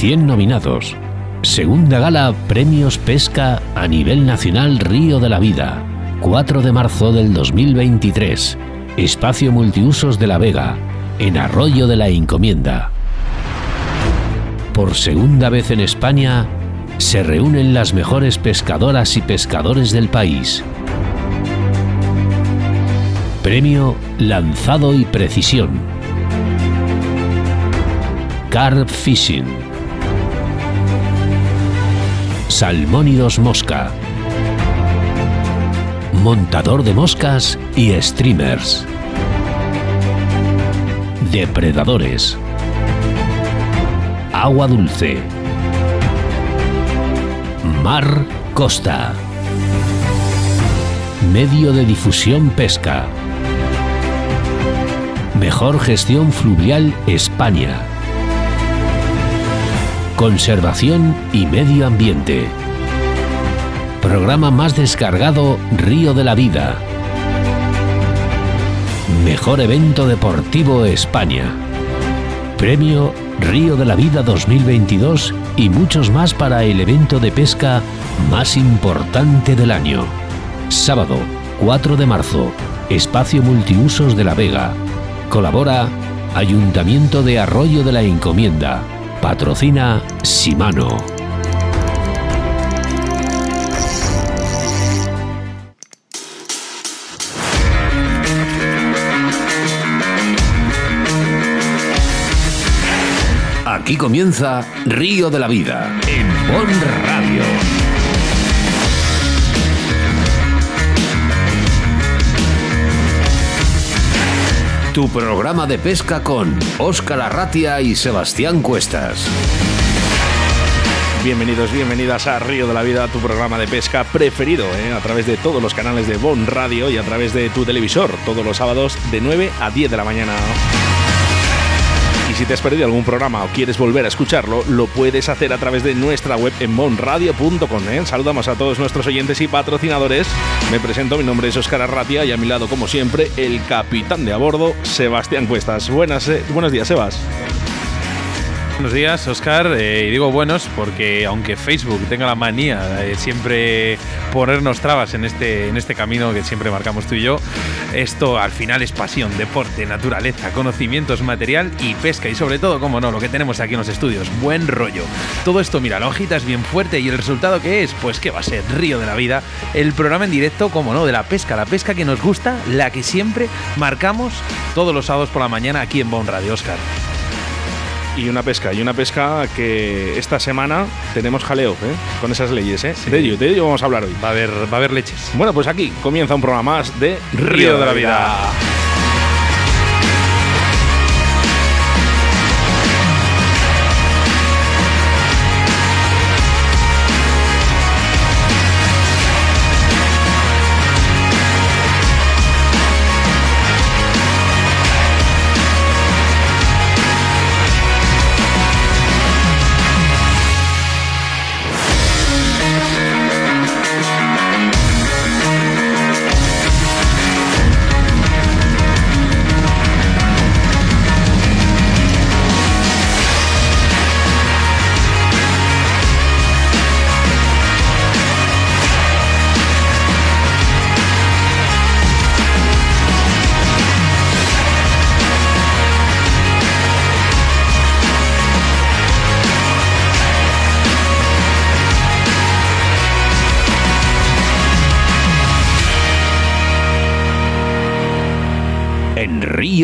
100 nominados. Segunda gala Premios Pesca a nivel nacional Río de la Vida. 4 de marzo del 2023. Espacio Multiusos de la Vega, en Arroyo de la Encomienda. Por segunda vez en España, se reúnen las mejores pescadoras y pescadores del país. Premio Lanzado y Precisión. Carp Fishing. Salmónidos Mosca. Montador de moscas y streamers. Depredadores. Agua dulce. Mar Costa. Medio de difusión pesca. Mejor gestión fluvial España. Conservación y medio ambiente. Programa más descargado Río de la Vida. Mejor evento deportivo España. Premio Río de la Vida 2022 y muchos más para el evento de pesca más importante del año. Sábado 4 de marzo, Espacio Multiusos de La Vega. Colabora Ayuntamiento de Arroyo de la Encomienda. Patrocina Simano. Aquí comienza Río de la Vida en Bon Radio. Tu programa de pesca con Óscar Arratia y Sebastián Cuestas. Bienvenidos, bienvenidas a Río de la Vida, tu programa de pesca preferido, ¿eh? a través de todos los canales de Bon Radio y a través de tu televisor, todos los sábados de 9 a 10 de la mañana. Si te has perdido algún programa o quieres volver a escucharlo, lo puedes hacer a través de nuestra web en monradio.com. ¿eh? Saludamos a todos nuestros oyentes y patrocinadores. Me presento, mi nombre es Óscar Arratia y a mi lado, como siempre, el capitán de a bordo, Sebastián Cuestas. Buenas, eh, buenos días, Sebas. Buenos días, Oscar. Eh, y digo buenos porque aunque Facebook tenga la manía de siempre ponernos trabas en este, en este camino que siempre marcamos tú y yo, esto al final es pasión, deporte, naturaleza, conocimientos, material y pesca. Y sobre todo, como no, lo que tenemos aquí en los estudios, buen rollo. Todo esto, mira, la hojita es bien fuerte y el resultado que es, pues que va a ser Río de la Vida, el programa en directo, como no, de la pesca, la pesca que nos gusta, la que siempre marcamos todos los sábados por la mañana aquí en Bon Radio, Oscar y una pesca. Y una pesca que esta semana tenemos jaleo ¿eh? con esas leyes. ¿eh? De, ello, de ello vamos a hablar hoy. Va a haber, va a haber leches. Bueno, pues aquí comienza un programa más de Río, de la Vida.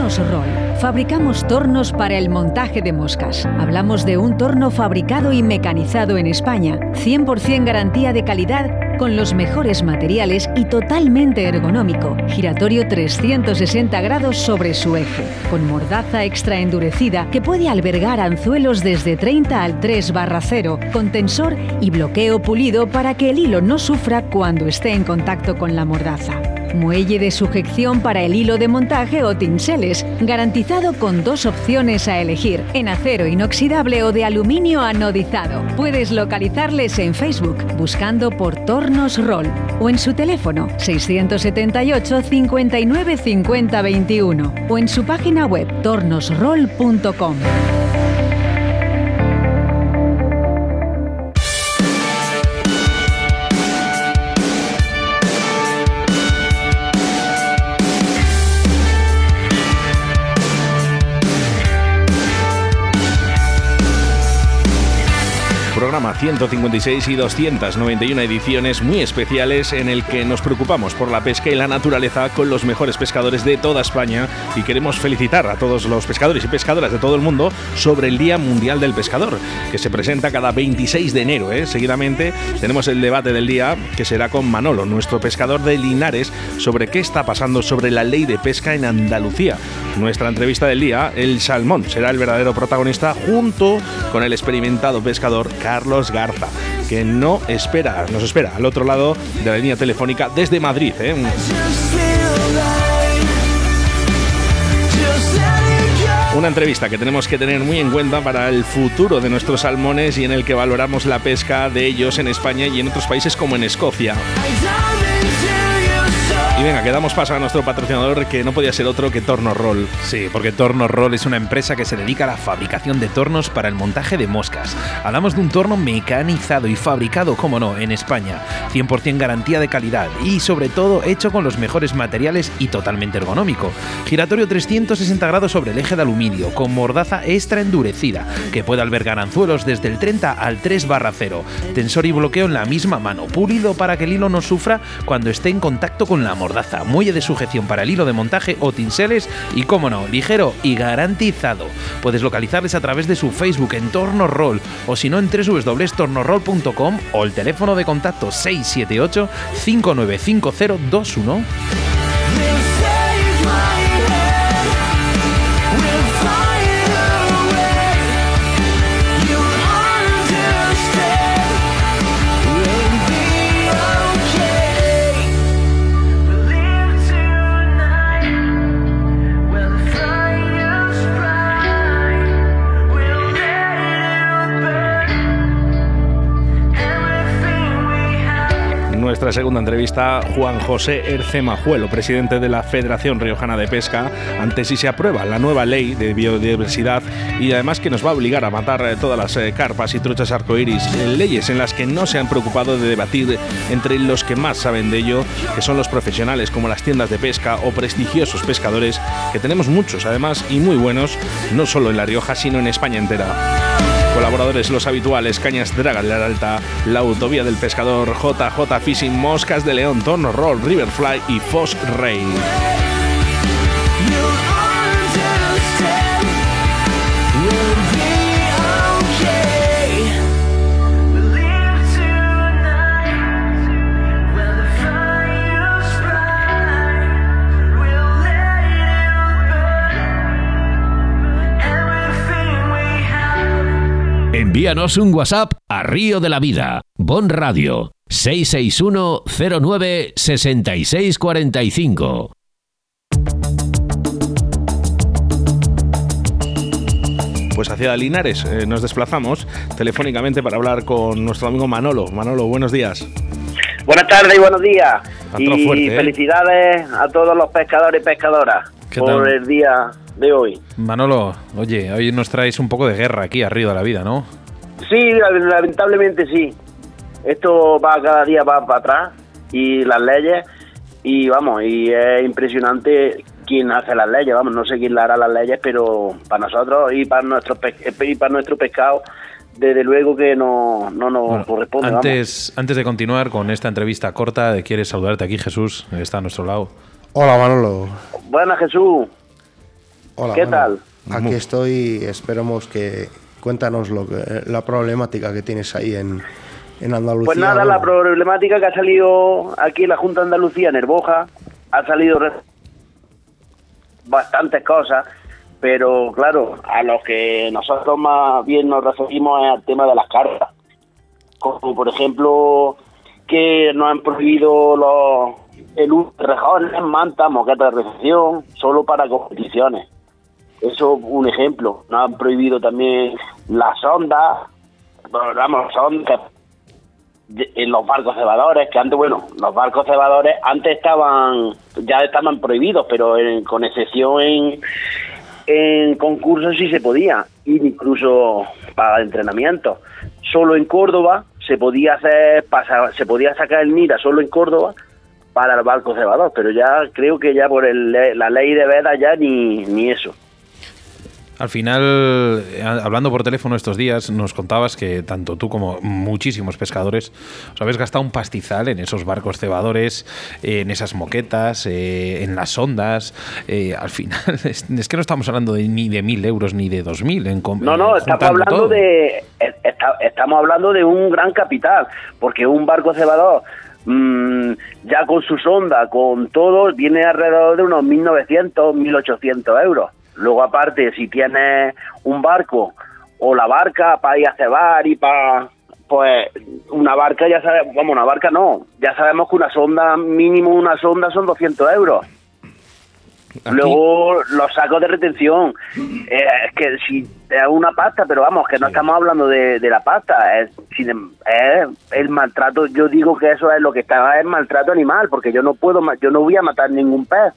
Tornos Roll. Fabricamos tornos para el montaje de moscas. Hablamos de un torno fabricado y mecanizado en España, 100% garantía de calidad con los mejores materiales y totalmente ergonómico. Giratorio 360 grados sobre su eje, con mordaza extra endurecida que puede albergar anzuelos desde 30 al 3 barra 0, con tensor y bloqueo pulido para que el hilo no sufra cuando esté en contacto con la mordaza. Muelle de sujeción para el hilo de montaje o tinseles, garantizado con dos opciones a elegir, en acero inoxidable o de aluminio anodizado. Puedes localizarles en Facebook buscando por Tornos Roll o en su teléfono 678 59 50 21 o en su página web tornosroll.com. programa 156 y 291 ediciones muy especiales en el que nos preocupamos por la pesca y la naturaleza con los mejores pescadores de toda España y queremos felicitar a todos los pescadores y pescadoras de todo el mundo sobre el Día Mundial del Pescador, que se presenta cada 26 de enero. ¿eh? Seguidamente tenemos el debate del día que será con Manolo, nuestro pescador de Linares, sobre qué está pasando sobre la ley de pesca en Andalucía. Nuestra entrevista del día, el salmón, será el verdadero protagonista junto con el experimentado pescador Carlos Garza, que no espera, nos espera al otro lado de la línea telefónica desde Madrid. ¿eh? Una entrevista que tenemos que tener muy en cuenta para el futuro de nuestros salmones y en el que valoramos la pesca de ellos en España y en otros países como en Escocia. Y venga, que damos paso a nuestro patrocinador que no podía ser otro que Torno Roll. Sí, porque Torno Roll es una empresa que se dedica a la fabricación de tornos para el montaje de moscas. Hablamos de un torno mecanizado y fabricado, como no, en España. 100% garantía de calidad y sobre todo hecho con los mejores materiales y totalmente ergonómico. Giratorio 360 grados sobre el eje de aluminio, con mordaza extra endurecida, que puede albergar anzuelos desde el 30 al 3 barra 0. Tensor y bloqueo en la misma mano, pulido para que el hilo no sufra cuando esté en contacto con la mordaza mordaza, muelle de sujeción para el hilo de montaje o tinseles y, como no, ligero y garantizado. Puedes localizarles a través de su Facebook en Torno Roll o si no en www.tornoroll.com o el teléfono de contacto 678 595021. Nuestra segunda entrevista Juan José Erce Majuelo, presidente de la Federación Riojana de Pesca, ante si se aprueba la nueva ley de biodiversidad y además que nos va a obligar a matar eh, todas las eh, carpas y truchas arcoíris, eh, leyes en las que no se han preocupado de debatir entre los que más saben de ello, que son los profesionales como las tiendas de pesca o prestigiosos pescadores, que tenemos muchos además y muy buenos, no solo en La Rioja, sino en España entera. Colaboradores los habituales, Cañas Draga de la Alta, la Autovía del Pescador, JJ Fishing, Moscas de León, Torno Roll, Riverfly y Fox Rey. Envíanos un WhatsApp a Río de la Vida, Bon Radio, 661 09 6645. Pues hacia Linares eh, nos desplazamos telefónicamente para hablar con nuestro amigo Manolo. Manolo, buenos días. Buenas tardes y buenos días. Y fuerte, ¿eh? felicidades a todos los pescadores y pescadoras ¿Qué por tal? el día de hoy. Manolo, oye, hoy nos traéis un poco de guerra aquí a Río de la Vida, ¿no? Sí, lamentablemente sí. Esto va cada día va para atrás y las leyes y vamos, y es impresionante quién hace las leyes, vamos, no sé quién le hará las leyes, pero para nosotros y para nuestro pe- y para nuestro pescado desde luego que no, no nos Bueno, corresponde. vamos. antes, antes de continuar con esta entrevista corta, quieres saludarte aquí, Jesús, está a nuestro lado. Hola Manolo. Buenas Jesús, Hola. ¿Qué Manolo. tal? Aquí estoy. Esperemos que cuéntanos lo que, la problemática que tienes ahí en, en Andalucía. Pues nada, la problemática que ha salido aquí en la Junta de Andalucía, en Herboja, ha salido bastantes cosas, pero claro, a los que nosotros más bien nos referimos es al tema de las cartas. Como por ejemplo que nos han prohibido los, el uso de rejones, mantas, moquetas de recepción, solo para competiciones. Eso es un ejemplo. Nos han prohibido también las ondas, vamos, ondas en los barcos cebadores, que antes, bueno, los barcos cebadores antes estaban, ya estaban prohibidos, pero con excepción en, en concursos sí se podía, incluso para entrenamiento. Solo en Córdoba se podía hacer, se podía sacar el mira solo en Córdoba para el barco cebador, pero ya creo que ya por la ley de veda ya ni, ni eso. Al final, eh, hablando por teléfono estos días, nos contabas que tanto tú como muchísimos pescadores os habéis gastado un pastizal en esos barcos cebadores, en esas moquetas, eh, en las ondas. Eh, al final, es, que no estamos hablando de, ni de mil euros ni de dos mil. En, no, no, estamos hablando, de, estamos hablando de un gran capital, porque un barco cebador mm, ya con su sonda, con todo, viene alrededor de unos 1.900, 1.800 euros. Luego, aparte, si tienes un barco o la barca para ir a cebar y para. Pues una barca, ya sabemos, vamos, una barca no, ya sabemos que una sonda, mínimo una sonda son 200 euros. Luego los sacos de retención, eh, es que si es una pasta, pero vamos, que no estamos hablando de, la pasta, es, es, el maltrato, yo digo que eso es lo que está, es maltrato animal, porque yo no puedo, yo no voy a matar ningún pez.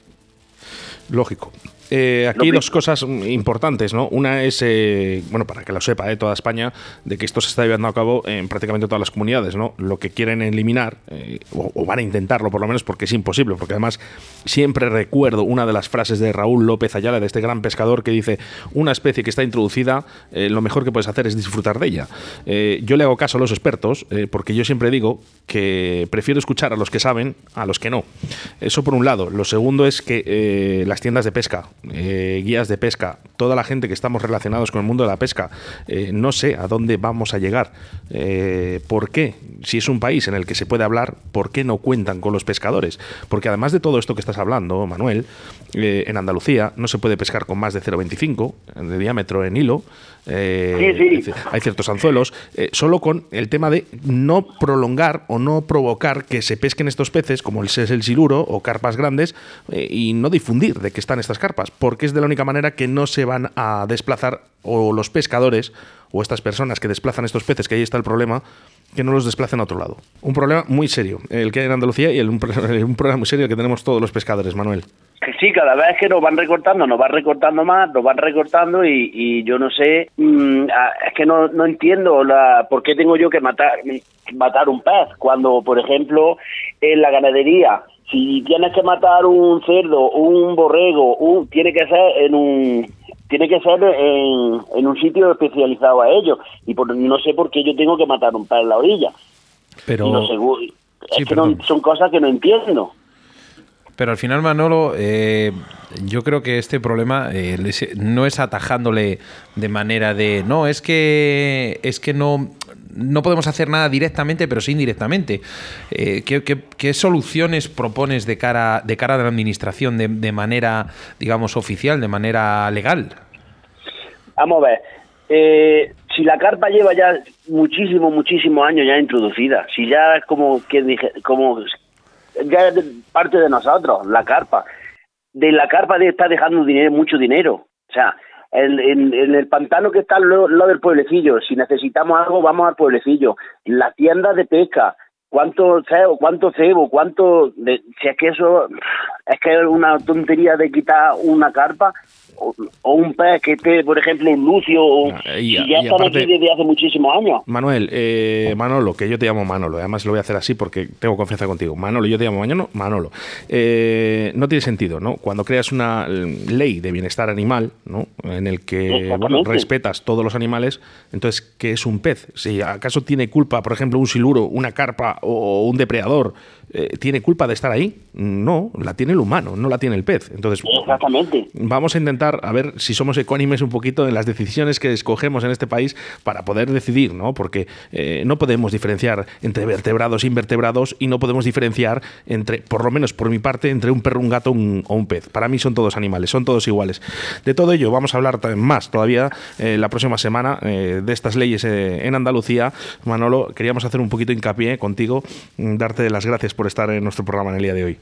Lógico. Eh, aquí dos cosas importantes, ¿no? Una es, eh, bueno, para que lo sepa eh, toda España, de que esto se está llevando a cabo en prácticamente todas las comunidades, ¿no? Lo que quieren eliminar, eh, o, van a intentarlo por lo menos porque es imposible, porque además siempre recuerdo una de las frases de Raúl López Ayala, de este gran pescador, que dice, una especie que está introducida, lo mejor que puedes hacer es disfrutar de ella. yo le hago caso a los expertos, porque yo siempre digo que prefiero escuchar a los que saben a los que no. Eso por un lado. Lo segundo es que las tiendas de pesca, eh, guías de pesca, toda la gente que estamos relacionados con el mundo de la pesca, eh, no sé a dónde vamos a llegar. Eh, ¿Por qué? Si es un país en el que se puede hablar, ¿por qué no cuentan con los pescadores? Porque además de todo esto que estás hablando, Manuel, en Andalucía no se puede pescar con más de 0,25 de diámetro en hilo. Hay ciertos anzuelos, solo con el tema de no prolongar o no provocar que se pesquen estos peces, como el, el siluro o carpas grandes, y no difundir de que están estas carpas porque es de la única manera que no se van a desplazar o los pescadores o estas personas que desplazan estos peces, que ahí está el problema, que no los desplacen a otro lado. Un problema muy serio, el que hay en Andalucía y un, problema muy serio que tenemos todos los pescadores, Manuel. Sí, cada vez que nos van recortando, nos van recortando más, nos van recortando y, yo no sé, mm, es que no, no entiendo la, por qué tengo yo que matar, matar un pez cuando, por ejemplo, en la ganadería si tienes que matar un cerdo, un borrego, un, tiene que ser en un tiene que ser en, un sitio especializado a ello y por, no sé por qué yo tengo que matar un pez en la orilla. Pero es que son cosas que no entiendo. Pero al final, Manolo, eh, yo creo que este problema eh, no es atajándole de manera de no, es que es que no, no podemos hacer nada directamente, pero sí indirectamente. Eh, ¿qué, soluciones propones de cara, de cara a la administración de, manera, digamos, oficial, de manera legal? Vamos a ver. Eh, si la carpa lleva ya muchísimos, muchísimos años ya introducida, si ya como como ya es parte de nosotros, la carpa. De la carpa está dejando dinero, mucho dinero. O sea, en, el pantano que está al lado, del pueblecillo, si necesitamos algo, vamos al pueblecillo. Las tiendas de pesca, cuánto cebo, cuánto cebo, cuánto... De, si es que eso es que es una tontería de quitar una carpa o, un pez que esté, por ejemplo, un lucio, o, ah, y, ya están aquí desde hace muchísimos años. Manuel, eh, Manolo, que yo te llamo Manolo, además lo voy a hacer así porque tengo confianza contigo. Manolo, yo te llamo Manolo, Manolo. Eh, no tiene sentido, ¿no? Cuando creas una ley de bienestar animal, ¿no? En el que respetas todos los animales, entonces, ¿qué es un pez? Si acaso tiene culpa, por ejemplo, un siluro, una carpa o un depredador, eh, ¿tiene culpa de estar ahí? No, la tiene el humano, no la tiene el pez. Entonces, Exactamente. vamos a intentar a ver si somos ecuánimes un poquito en las decisiones que escogemos en este país para poder decidir, ¿no? Porque eh, no podemos diferenciar entre vertebrados e invertebrados y no podemos diferenciar entre, por lo menos por mi parte, entre un perro, un gato o un pez. Para mí son todos animales, son todos iguales. De todo ello vamos a hablar más todavía eh, la próxima semana de estas leyes en Andalucía. Manolo, queríamos hacer un poquito hincapié contigo, mm, darte las gracias por por estar en nuestro programa en el día de hoy.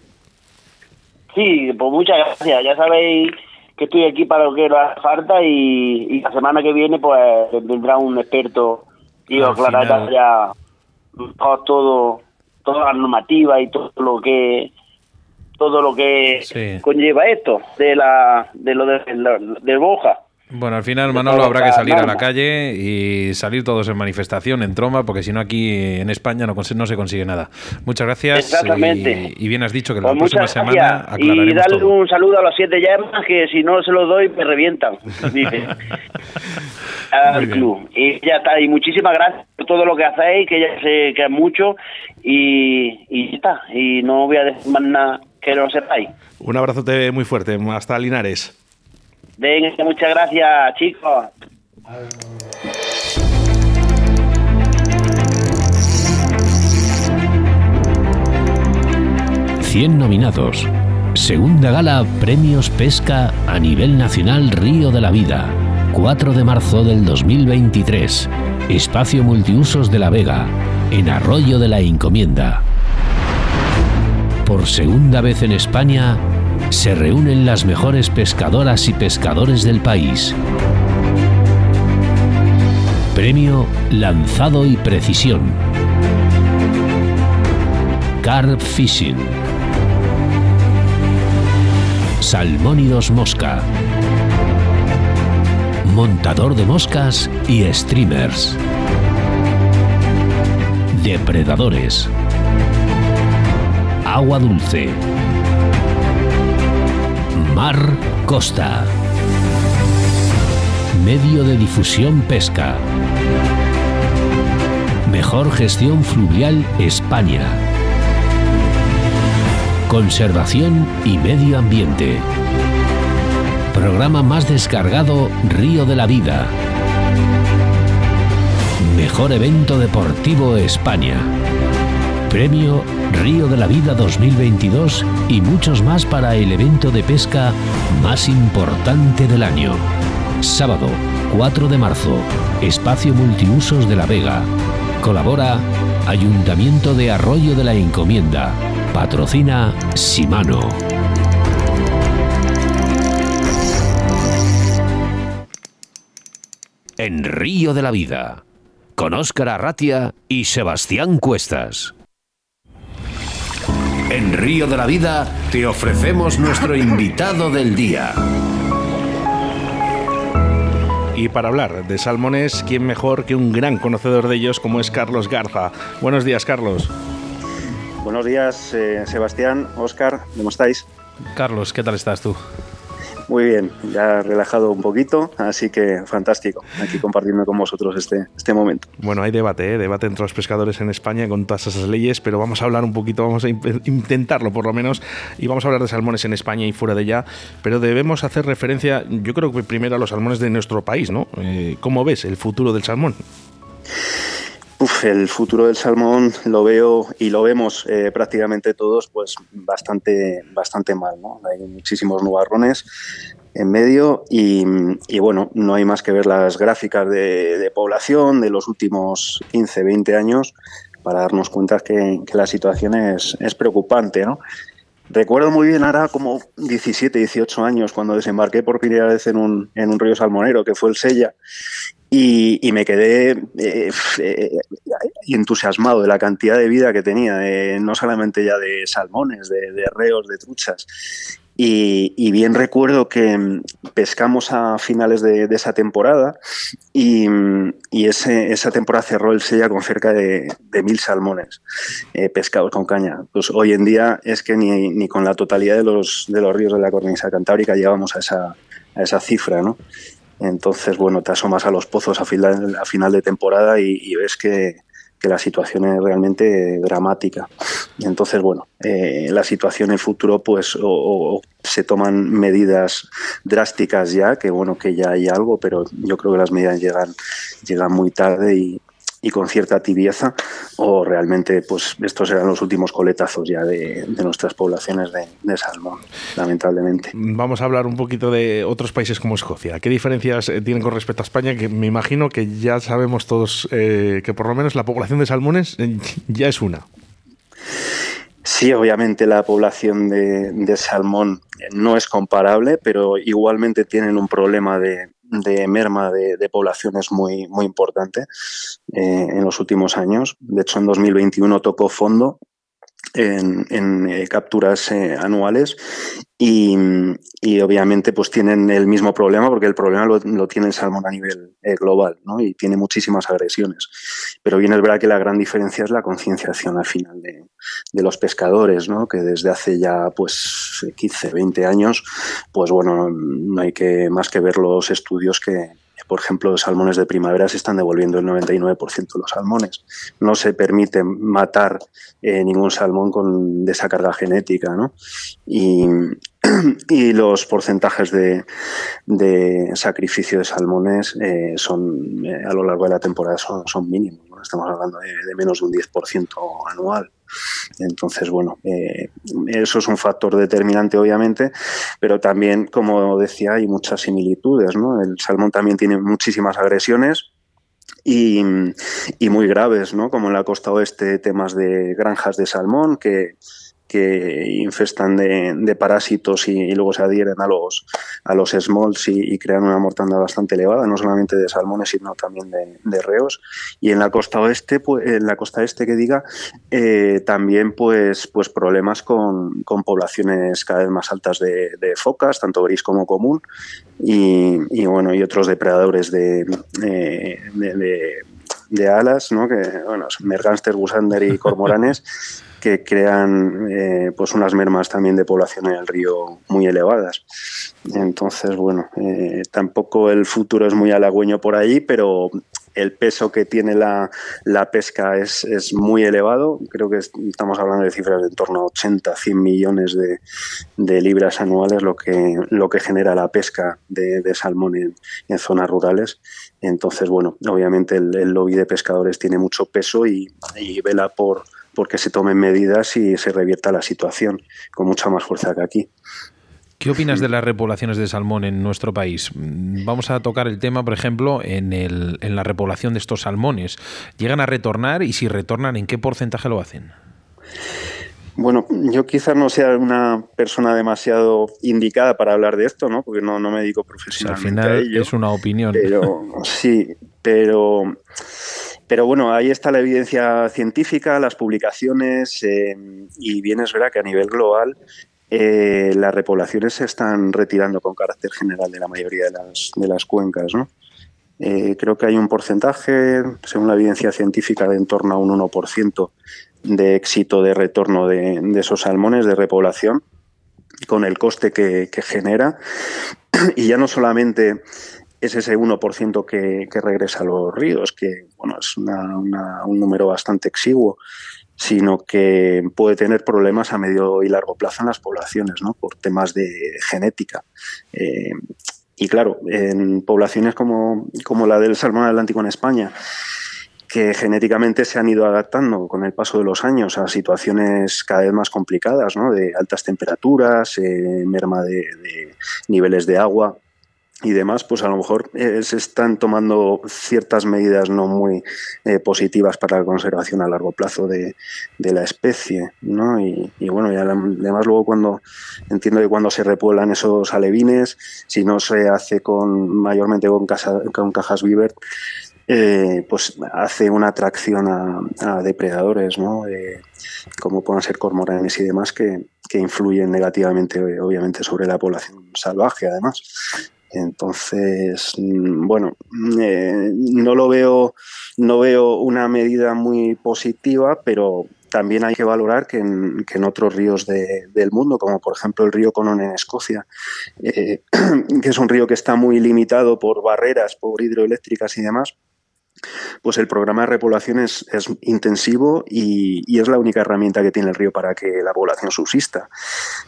Sí, pues muchas gracias. Ya sabéis que estoy aquí para lo que haga falta y, la semana que viene pues vendrá un experto y os aclarará ya todo, toda la normativa y todo lo que todo lo que conlleva esto de la de lo de, de Boja. Bueno, al final, Manolo, habrá que salir a la calle y salir todos en manifestación, en tromba, porque si no aquí en España no, no se consigue nada. Muchas gracias. Exactamente. Y, bien has dicho que la pues próxima semana aclararemos Y darle un saludo a los siete llamas, que si no se los doy me revientan, dice. al club. Y ya está. Y muchísimas gracias por todo lo que hacéis, que ya sé que es mucho. Y, y ya está. Y no voy a decir más nada que lo sepáis. Un abrazote muy fuerte. Hasta Linares. Venga, muchas gracias, chicos. Cien nominados. Segunda gala Premios Pesca a nivel nacional Río de la Vida. 4 de marzo del 2023. Espacio Multiusos de La Vega, en Arroyo de la Encomienda. Por segunda vez en España, se reúnen las mejores pescadoras y pescadores del país. Premio Lanzado y Precisión. Carp Fishing. Salmónidos Mosca. Montador de moscas y streamers. Depredadores. Agua dulce. Mar Costa. Medio de difusión pesca. Mejor gestión fluvial España. Conservación y medio ambiente. Programa más descargado Río de la Vida. Mejor evento deportivo España. Premio Río de la Vida 2022 y muchos más para el evento de pesca más importante del año. Sábado 4 de marzo, Espacio Multiusos de La Vega. Colabora Ayuntamiento de Arroyo de la Encomienda. Patrocina Simano. En Río de la Vida, con Óscar Arratia y Sebastián Cuestas. En Río de la Vida te ofrecemos nuestro invitado del día. Y para hablar de salmones, ¿quién mejor que un gran conocedor de ellos como es Carlos Garza? Buenos días, Carlos. Buenos días, eh, Sebastián, Óscar, ¿cómo estáis? Carlos, ¿qué tal estás tú? Muy bien, ya relajado un poquito, así que fantástico, aquí compartiendo con vosotros este, este momento. Bueno, hay debate, ¿eh? debate entre los pescadores en España con todas esas leyes, pero vamos a hablar un poquito, vamos a intentarlo por lo menos, y vamos a hablar de salmones en España y fuera de ella, pero debemos hacer referencia, yo creo que primero a los salmones de nuestro país, ¿no? Eh, ¿Cómo ves el futuro del salmón? El futuro del salmón lo veo y lo vemos eh, prácticamente todos pues bastante, bastante mal. ¿no? Hay muchísimos nubarrones en medio y, bueno, no hay más que ver las gráficas de, población de los últimos 15, 20 años para darnos cuenta que, la situación es, es preocupante. ¿no? Recuerdo muy bien ahora como 17, 18 años cuando desembarqué por primera vez en un, en un río salmonero que fue el Sella y, me quedé eh, eh, entusiasmado de la cantidad de vida que tenía, no solamente ya de salmones, de, de reos, de truchas. Y, bien recuerdo que mm, pescamos a finales de, esa temporada y, ese, esa temporada cerró el sella con cerca de, mil salmones eh, pescados con caña. Pues hoy en día es que ni, ni, con la totalidad de los, de los ríos de la cornisa cantábrica llegamos a esa, a esa cifra, ¿no? Entonces, bueno, te asomas a los pozos a final, a final de temporada y, ves que, la situación es realmente dramática. Entonces, bueno, eh, la situación en el futuro, pues, o, se toman medidas drásticas ya, que bueno, que ya hay algo, pero yo creo que las medidas llegan, llegan muy tarde y, y con cierta tibieza o realmente pues estos eran los últimos coletazos ya de, nuestras poblaciones de, salmón, lamentablemente. Vamos a hablar un poquito de otros países como Escocia. ¿Qué diferencias eh, tienen con respecto a España? Que me imagino que ya sabemos todos eh, que por lo menos la población de salmones eh, ya es una. Sí, obviamente la población de, salmón no es comparable, pero igualmente tienen un problema de, merma de, poblaciones muy, muy importante eh, en los últimos años. De hecho, en 2021 tocó fondo en, eh, capturas eh, anuales y, obviamente pues tienen el mismo problema porque el problema lo, tiene el salmón a nivel eh, global ¿no? y tiene muchísimas agresiones. Pero bien es verdad que la gran diferencia es la concienciación al final de, de, los pescadores, ¿no? que desde hace ya pues 15, 20 años, pues bueno, no hay que más que ver los estudios que, por ejemplo, los salmones de primavera se están devolviendo el 99% de los salmones. No se permite matar eh, ningún salmón con esa carga genética, ¿no? Y, los porcentajes de, sacrificio de salmones eh, son eh, a lo largo de la temporada son, mínimos. Estamos hablando de, de, menos de un 10% anual. Entonces, bueno, eh, eso es un factor determinante, obviamente, pero también, como decía, hay muchas similitudes, ¿no? El salmón también tiene muchísimas agresiones. Y, y muy graves, ¿no? Como en la costa oeste, temas de granjas de salmón que, que infestan de, parásitos y, luego se adhieren a los, a los smalls y, crean una mortandad bastante elevada, no solamente de salmones, sino también de, reos. Y en la costa oeste, pues, en la costa este que diga, eh, también pues, pues problemas con, poblaciones cada vez más altas de, focas, tanto gris como común, y, bueno, y otros depredadores de, eh, de alas, ¿no? que bueno, mergánster, gusander y cormoranes, que crean eh, pues unas mermas también de población en el río muy elevadas. Entonces, bueno, eh, tampoco el futuro es muy halagüeño por ahí, pero el peso que tiene la, pesca es, es, muy elevado. Creo que estamos hablando de cifras de en torno a 80, 100 millones de, libras anuales, lo que, lo que genera la pesca de, salmón en, zonas rurales. Entonces, bueno, obviamente el, lobby de pescadores tiene mucho peso y vela por porque se tomen medidas y se revierta la situación con mucha más fuerza que aquí. ¿Qué opinas de las repoblaciones de salmón en nuestro país? Vamos a tocar el tema, por ejemplo, en, el, en la repoblación de estos salmones. ¿Llegan a retornar y si retornan, en qué porcentaje lo hacen? Bueno, yo quizás no sea una persona demasiado indicada para hablar de esto, ¿no? Porque no, no me dedico profesionalmente. al final es una opinión. Pero sí, pero pero bueno, ahí está la evidencia científica, las publicaciones, eh, y bien es verdad que a nivel global eh, las repoblaciones se están retirando con carácter general de la mayoría de las, de las cuencas. ¿no? Eh, creo que hay un porcentaje, según la evidencia científica, de en torno a un 1% de éxito de retorno de, esos salmones de repoblación, con el coste que, que genera. Y ya no solamente es ese 1% que, que regresa a los ríos, que bueno, es un número bastante exiguo, sino que puede tener problemas a medio y largo plazo en las poblaciones, ¿no? por temas de genética. Eh, y claro, en poblaciones como, como la del salmón atlántico en España, que genéticamente se han ido adaptando con el paso de los años a situaciones cada vez más complicadas, ¿no? de altas temperaturas, eh, merma de, niveles de agua, y demás, pues a lo mejor eh, se están tomando ciertas medidas no muy eh, positivas para la conservación a largo plazo de, la especie, ¿no? Y, bueno, y además luego cuando entiendo que cuando se repueblan esos alevines, si no se hace con mayormente con, con cajas Viver, eh, pues hace una atracción a, depredadores, ¿no? como puedan ser cormoranes y demás, que, que influyen negativamente, obviamente, sobre la población salvaje, además. Entonces, mm, bueno, eh, no lo veo, no veo una medida muy positiva, pero también hay que valorar que en, otros ríos del mundo, como por ejemplo el río Conon en Escocia, eh, que es un río que está muy limitado por barreras, por hidroeléctricas y demás, pues el programa de repoblación es, intensivo y, es la única herramienta que tiene el río para que la población subsista.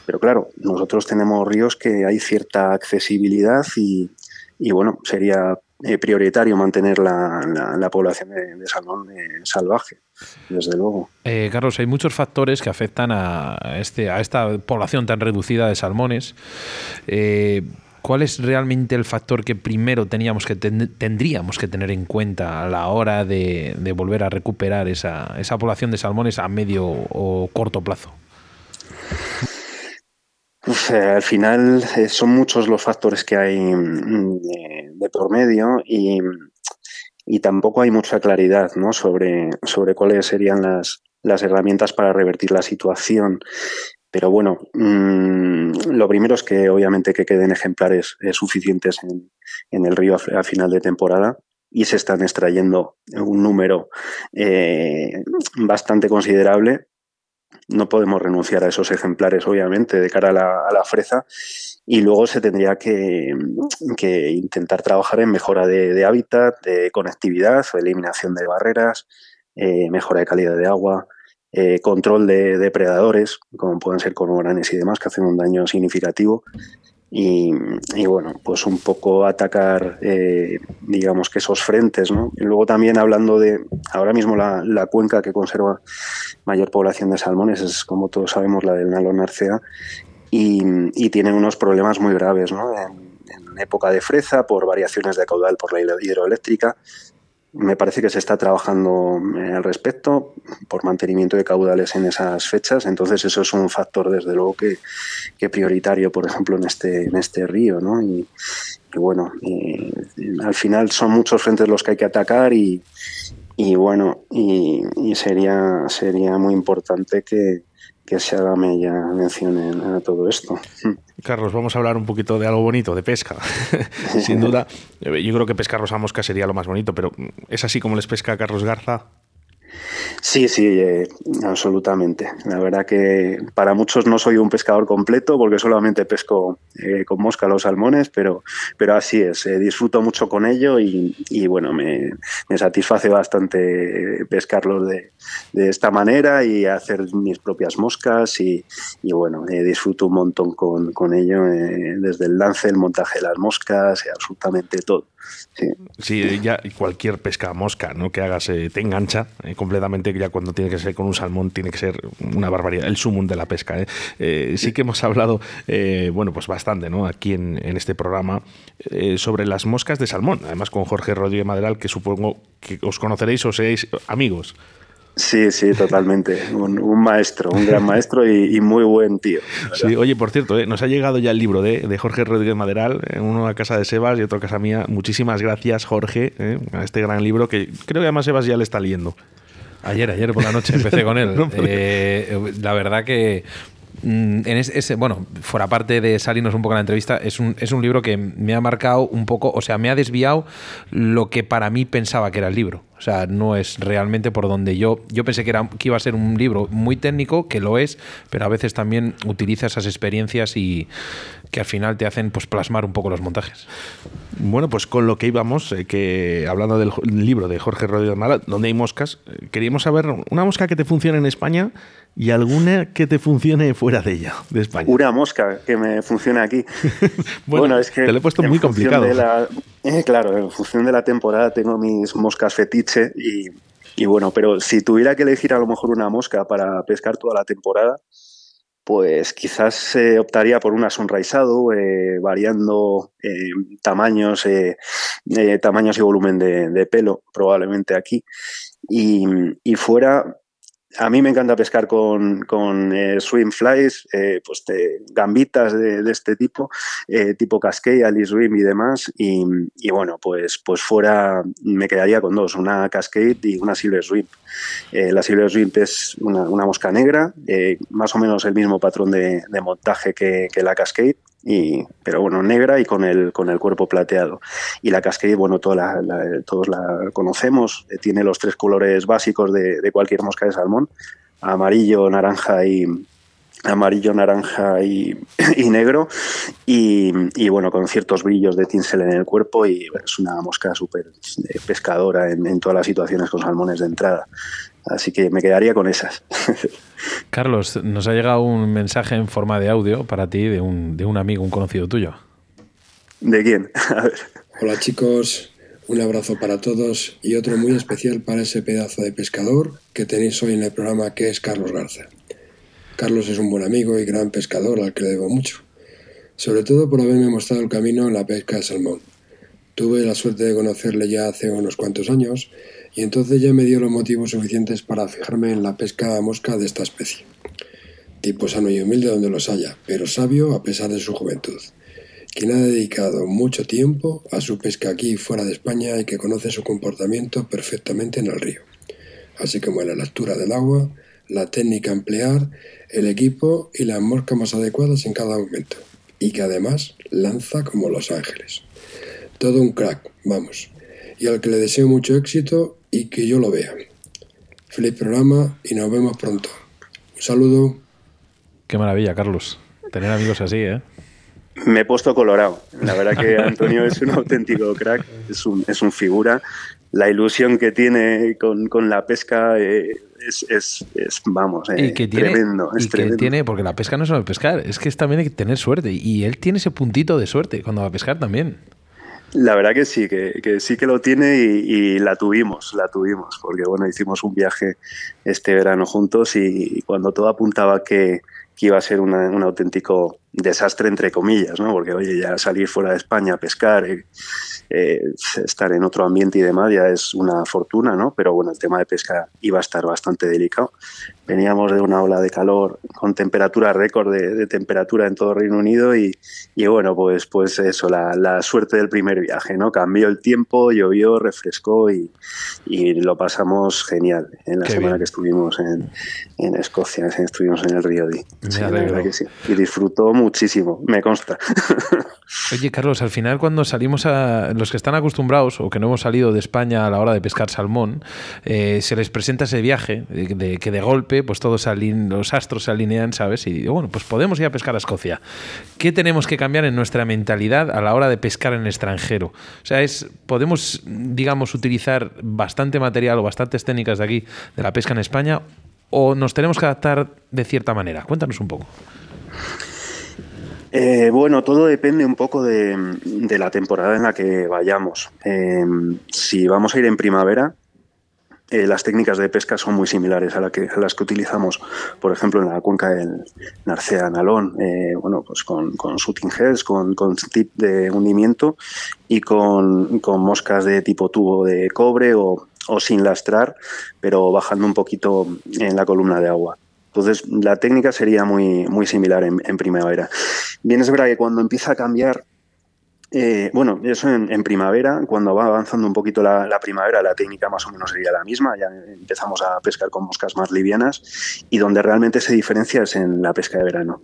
Pero claro, nosotros tenemos ríos que hay cierta accesibilidad y, bueno, sería eh, prioritario mantener la, población de, salmón eh, salvaje, desde luego. Eh, Carlos, hay muchos factores que afectan a, este, a esta población tan reducida de salmones. ¿Cuál es realmente el factor que primero teníamos que tendríamos que tener en cuenta a la hora de, volver a recuperar esa, población de salmones a medio o corto plazo? al final eh, son muchos los factores que hay mm, de, por medio y, tampoco hay mucha claridad ¿no? sobre, sobre cuáles serían las, las herramientas para revertir la situación. Pero bueno, mm, lo primero es que obviamente que queden ejemplares eh, suficientes en, el río a, final de temporada y se están extrayendo un número eh, bastante considerable. No podemos renunciar a esos ejemplares, obviamente, de cara a la, fresa. Y luego se tendría que, intentar trabajar en mejora de, hábitat, de conectividad, eliminación de barreras, eh, mejora de calidad de agua, eh, control de depredadores, como pueden ser cormoranes y demás, que hacen un daño significativo. Y, bueno, pues un poco atacar, eh, digamos que esos frentes, ¿no? Y luego también hablando de, ahora mismo la, cuenca que conserva mayor población de salmones es, como todos sabemos, la del Nalón Arcea, y, y tiene unos problemas muy graves, ¿no? En, en época de freza, por variaciones de caudal por la hidroeléctrica, me parece que se está trabajando eh, al respecto por mantenimiento de caudales en esas fechas, entonces eso es un factor desde luego que, prioritario, por ejemplo, en este, en este río, ¿no? Y, bueno, al final son muchos frentes los que hay que atacar y, y bueno, y, sería, sería muy importante que, que se haga ya mención a todo esto. Carlos, vamos a hablar un poquito de algo bonito, de pesca. Sin duda, eh, yo creo que pescar a mosca sería lo más bonito, pero ¿es así como les pesca a Carlos Garza? Sí, sí, eh, absolutamente. La verdad que para muchos no soy un pescador completo porque solamente pesco eh, con mosca los salmones, pero, pero así es. Eh, disfruto mucho con ello y, bueno, me, satisface bastante pescarlos de, de, esta manera y hacer mis propias moscas y, y bueno, disfruto un montón con, con ello, desde el lance, el montaje de las moscas, absolutamente todo. Sí. ya cualquier pesca mosca ¿no? que hagas te engancha completamente, ya cuando tiene que ser con un salmón tiene que ser una barbaridad, el sumum de la pesca. ¿eh? Eh, sí que hemos hablado, eh, bueno, pues bastante, ¿no? Aquí en, este programa sobre las moscas de salmón, además con Jorge Rodríguez Maderal, que supongo que os conoceréis o seáis amigos. Sí, sí, totalmente. Un, maestro, un gran maestro y, muy buen tío. Sí, oye, por cierto, nos ha llegado ya el libro de, Jorge Rodríguez Maderal, uno a casa de Sebas y otro a casa mía. Muchísimas gracias, Jorge, a este gran libro que creo que además Sebas ya le está leyendo. Ayer, ayer por la noche empecé con él. Eh, la verdad que mm, en ese, bueno, fuera parte de salirnos un poco en la entrevista, es un, es un libro que me ha marcado un poco, o sea, me ha desviado lo que para mí pensaba que era el libro. O sea, no es realmente por donde yo. Yo pensé que, era, que iba a ser un libro muy técnico, que lo es, pero a veces también utiliza esas experiencias y que al final te hacen pues plasmar un poco los montajes. Bueno, pues con lo que íbamos, eh, que hablando del libro de Jorge Rodríguez Mala, donde hay moscas, eh, queríamos saber una mosca que te funcione en España y alguna que te funcione fuera de ella, de España. Una mosca que me funcione aquí. bueno, es que te lo he puesto muy complicado. Eh, claro, en función de la temporada tengo mis moscas fetiche y, bueno, pero si tuviera que elegir a lo mejor una mosca para pescar toda la temporada, pues quizás eh, optaría por una sonrisado, eh, variando eh, tamaños, tamaños y volumen de, pelo, probablemente aquí. Y fuera a mí me encanta pescar con, con eh, swim flies, eh, pues gambitas de, este tipo, eh, tipo cascade, alice swim y demás. Y, bueno, pues, pues fuera me quedaría con dos, una cascade y una silver swim. la silver swim es una, mosca negra, más o menos el mismo patrón de, montaje que la cascade, y, pero bueno, negra y con el, con el cuerpo plateado. Y la cascade, bueno, todos la conocemos, eh, tiene los tres colores básicos de, de, cualquier mosca de salmón, amarillo, naranja y amarillo, naranja y, negro y, y, bueno, con ciertos brillos de tinsel en el cuerpo y es una mosca súper eh, pescadora en todas las situaciones con salmones de entrada. Así que me quedaría con esas. Carlos, nos ha llegado un mensaje en forma de audio para ti de un, de un amigo, un conocido tuyo. ¿De quién? Hola chicos, un abrazo para todos y otro muy especial para ese pedazo de pescador que tenéis hoy en el programa que es Carlos Garza. Carlos es un buen amigo y gran pescador al que le debo mucho, sobre todo por haberme mostrado el camino en la pesca de salmón. Tuve la suerte de conocerle ya hace unos cuantos años y entonces ya me dio los motivos suficientes para fijarme en la pesca a mosca de esta especie. tipo sano y humilde donde los haya, pero sabio a pesar de su juventud, quien ha dedicado mucho tiempo a su pesca aquí fuera de España y que conoce su comportamiento perfectamente en el río, así como en la lectura del agua, la técnica a emplear, el equipo y las moscas más adecuadas en cada momento, y que además lanza como los ángeles. Todo un crack, vamos, y al que le deseo mucho éxito y que yo lo vea. Feliz programa y nos vemos pronto. Un saludo. Qué maravilla, Carlos. Tener amigos así, ¿eh? Me he puesto colorado. La verdad que Antonio es un auténtico crack, es un, es un figura. La ilusión que tiene con, con la pesca eh, es, es, es, vamos, eh, y que tiene, tremendo. Es y que tremendo. tiene, porque la pesca no es solo pescar, es que es también hay que tener suerte. Y él tiene ese puntito de suerte cuando va a pescar también. La verdad que sí, que, sí que lo tiene y, la tuvimos, la tuvimos, porque bueno, hicimos un viaje este verano juntos y, y cuando todo apuntaba que, que iba a ser una, un auténtico desastre, entre comillas, ¿no? Porque, oye, ya salir fuera de España a pescar, eh, eh, estar en otro ambiente y demás ya es una fortuna, ¿no? Pero bueno, el tema de pesca iba a estar bastante delicado. Veníamos de una ola de calor con temperatura récord de, de temperatura en todo Reino Unido y, y bueno, pues, pues eso, la, la, suerte del primer viaje, ¿no? Cambió el tiempo, llovió, refrescó y, y lo pasamos genial en la Qué semana bien. que estuvimos en, en Escocia, estuvimos en el Río Di. Me Sí, la alegro. verdad que sí. Y disfrutó muchísimo, me consta. Oye, Carlos, al final cuando salimos a los que están acostumbrados o que no hemos salido de España a la hora de pescar salmón, eh, se les presenta ese viaje de, de- que de golpe pues todos los astros se alinean, ¿sabes? Y digo, bueno, pues podemos ir a pescar a Escocia. ¿Qué tenemos que cambiar en nuestra mentalidad a la hora de pescar en el extranjero? O sea, es podemos, digamos, utilizar bastante material o bastantes técnicas de aquí de la pesca en España o nos tenemos que adaptar de cierta manera. Cuéntanos un poco. Eh, bueno, todo depende un poco de, de la temporada en la que vayamos. Eh, si vamos a ir en primavera, eh, las técnicas de pesca son muy similares a, que, las que utilizamos, por ejemplo, en la cuenca del Narcea Nalón, eh, bueno, pues con, con shooting heads, con, con, tip de hundimiento y con, con, moscas de tipo tubo de cobre o, o sin lastrar, pero bajando un poquito en la columna de agua. Entonces, la técnica sería muy, muy similar en, en primavera. Bien, es verdad que cuando empieza a cambiar eh, bueno, eso en, primavera, cuando va avanzando un poquito la, primavera, la técnica más o menos sería la misma, ya empezamos a pescar con moscas más livianas y donde realmente se diferencia es en la pesca de verano.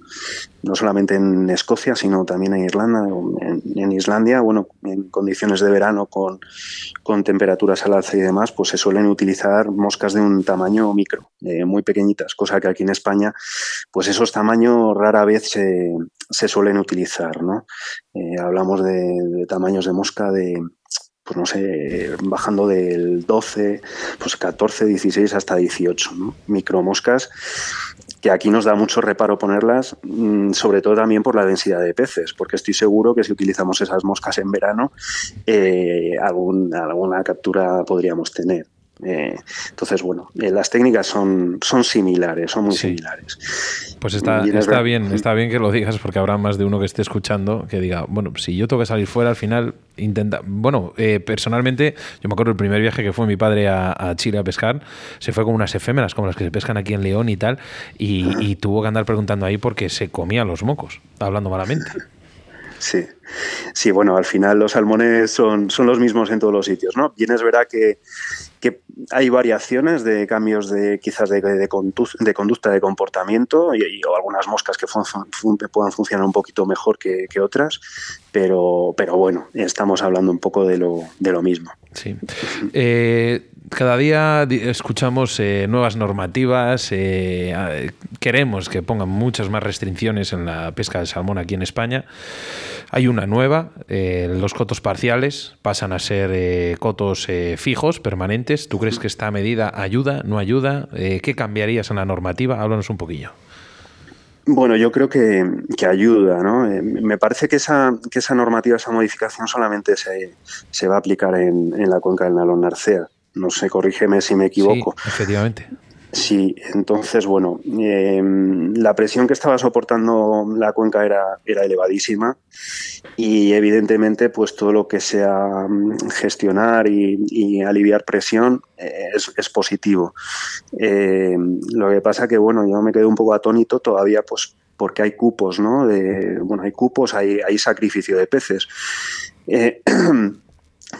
No solamente en Escocia, sino también en Irlanda, en, en Islandia, bueno, en condiciones de verano con, con, temperaturas al alza y demás, pues se suelen utilizar moscas de un tamaño micro, eh, muy pequeñitas, cosa que aquí en España, pues esos tamaños rara vez se, se suelen utilizar, ¿no? Eh, hablamos de, tamaños de mosca de, pues no sé, bajando del 12, pues 14, 16 hasta 18, ¿no? Micromoscas que aquí nos da mucho reparo ponerlas, mmm, sobre todo también por la densidad de peces, porque estoy seguro que si utilizamos esas moscas en verano, eh, alguna captura podríamos tener. Eh, entonces, bueno, eh, las técnicas son, son similares, son muy sí. similares. Pues está, está bien, está bien que lo digas porque habrá más de uno que esté escuchando que diga, bueno, si yo tengo que salir fuera, al final intenta. Bueno, eh, personalmente, yo me acuerdo el primer viaje que fue mi padre a, a, Chile a pescar, se fue con unas efémeras como las que se pescan aquí en León y tal, y, y tuvo que andar preguntando ahí porque se comía los mocos, hablando malamente. Sí, sí, bueno, al final los salmones son, son los mismos en todos los sitios, ¿no? Bien es verdad que, que hay variaciones de cambios de quizás de, de, de conducta, de comportamiento y, o algunas moscas que fun, puedan funcionar un poquito mejor que, que, otras, pero, pero bueno, estamos hablando un poco de lo, de lo mismo. Sí. Eh, cada día escuchamos eh, nuevas normativas, eh, queremos que pongan muchas más restricciones en la pesca de salmón aquí en España. Hay una nueva, eh, los cotos parciales pasan a ser cotos fijos, permanentes. ¿Tú crees que esta medida ayuda, no ayuda? ¿Qué cambiarías en la normativa? Háblanos un poquillo. Bueno, yo creo que, que ayuda, ¿no? Me parece que esa, que esa normativa, esa modificación solamente se, se va a aplicar en, en la cuenca del Nalón Narcea. No sé, corrígeme si me equivoco. Sí, efectivamente. Sí, entonces, bueno, em, la presión que estaba soportando la cuenca era, era elevadísima y evidentemente pues todo lo que sea mm, gestionar y, aliviar presión eh, es, positivo. Em, lo que pasa que, bueno, yo me quedé un poco atónito todavía pues porque hay cupos, ¿no? De, bueno, hay cupos, hay, hay sacrificio de peces.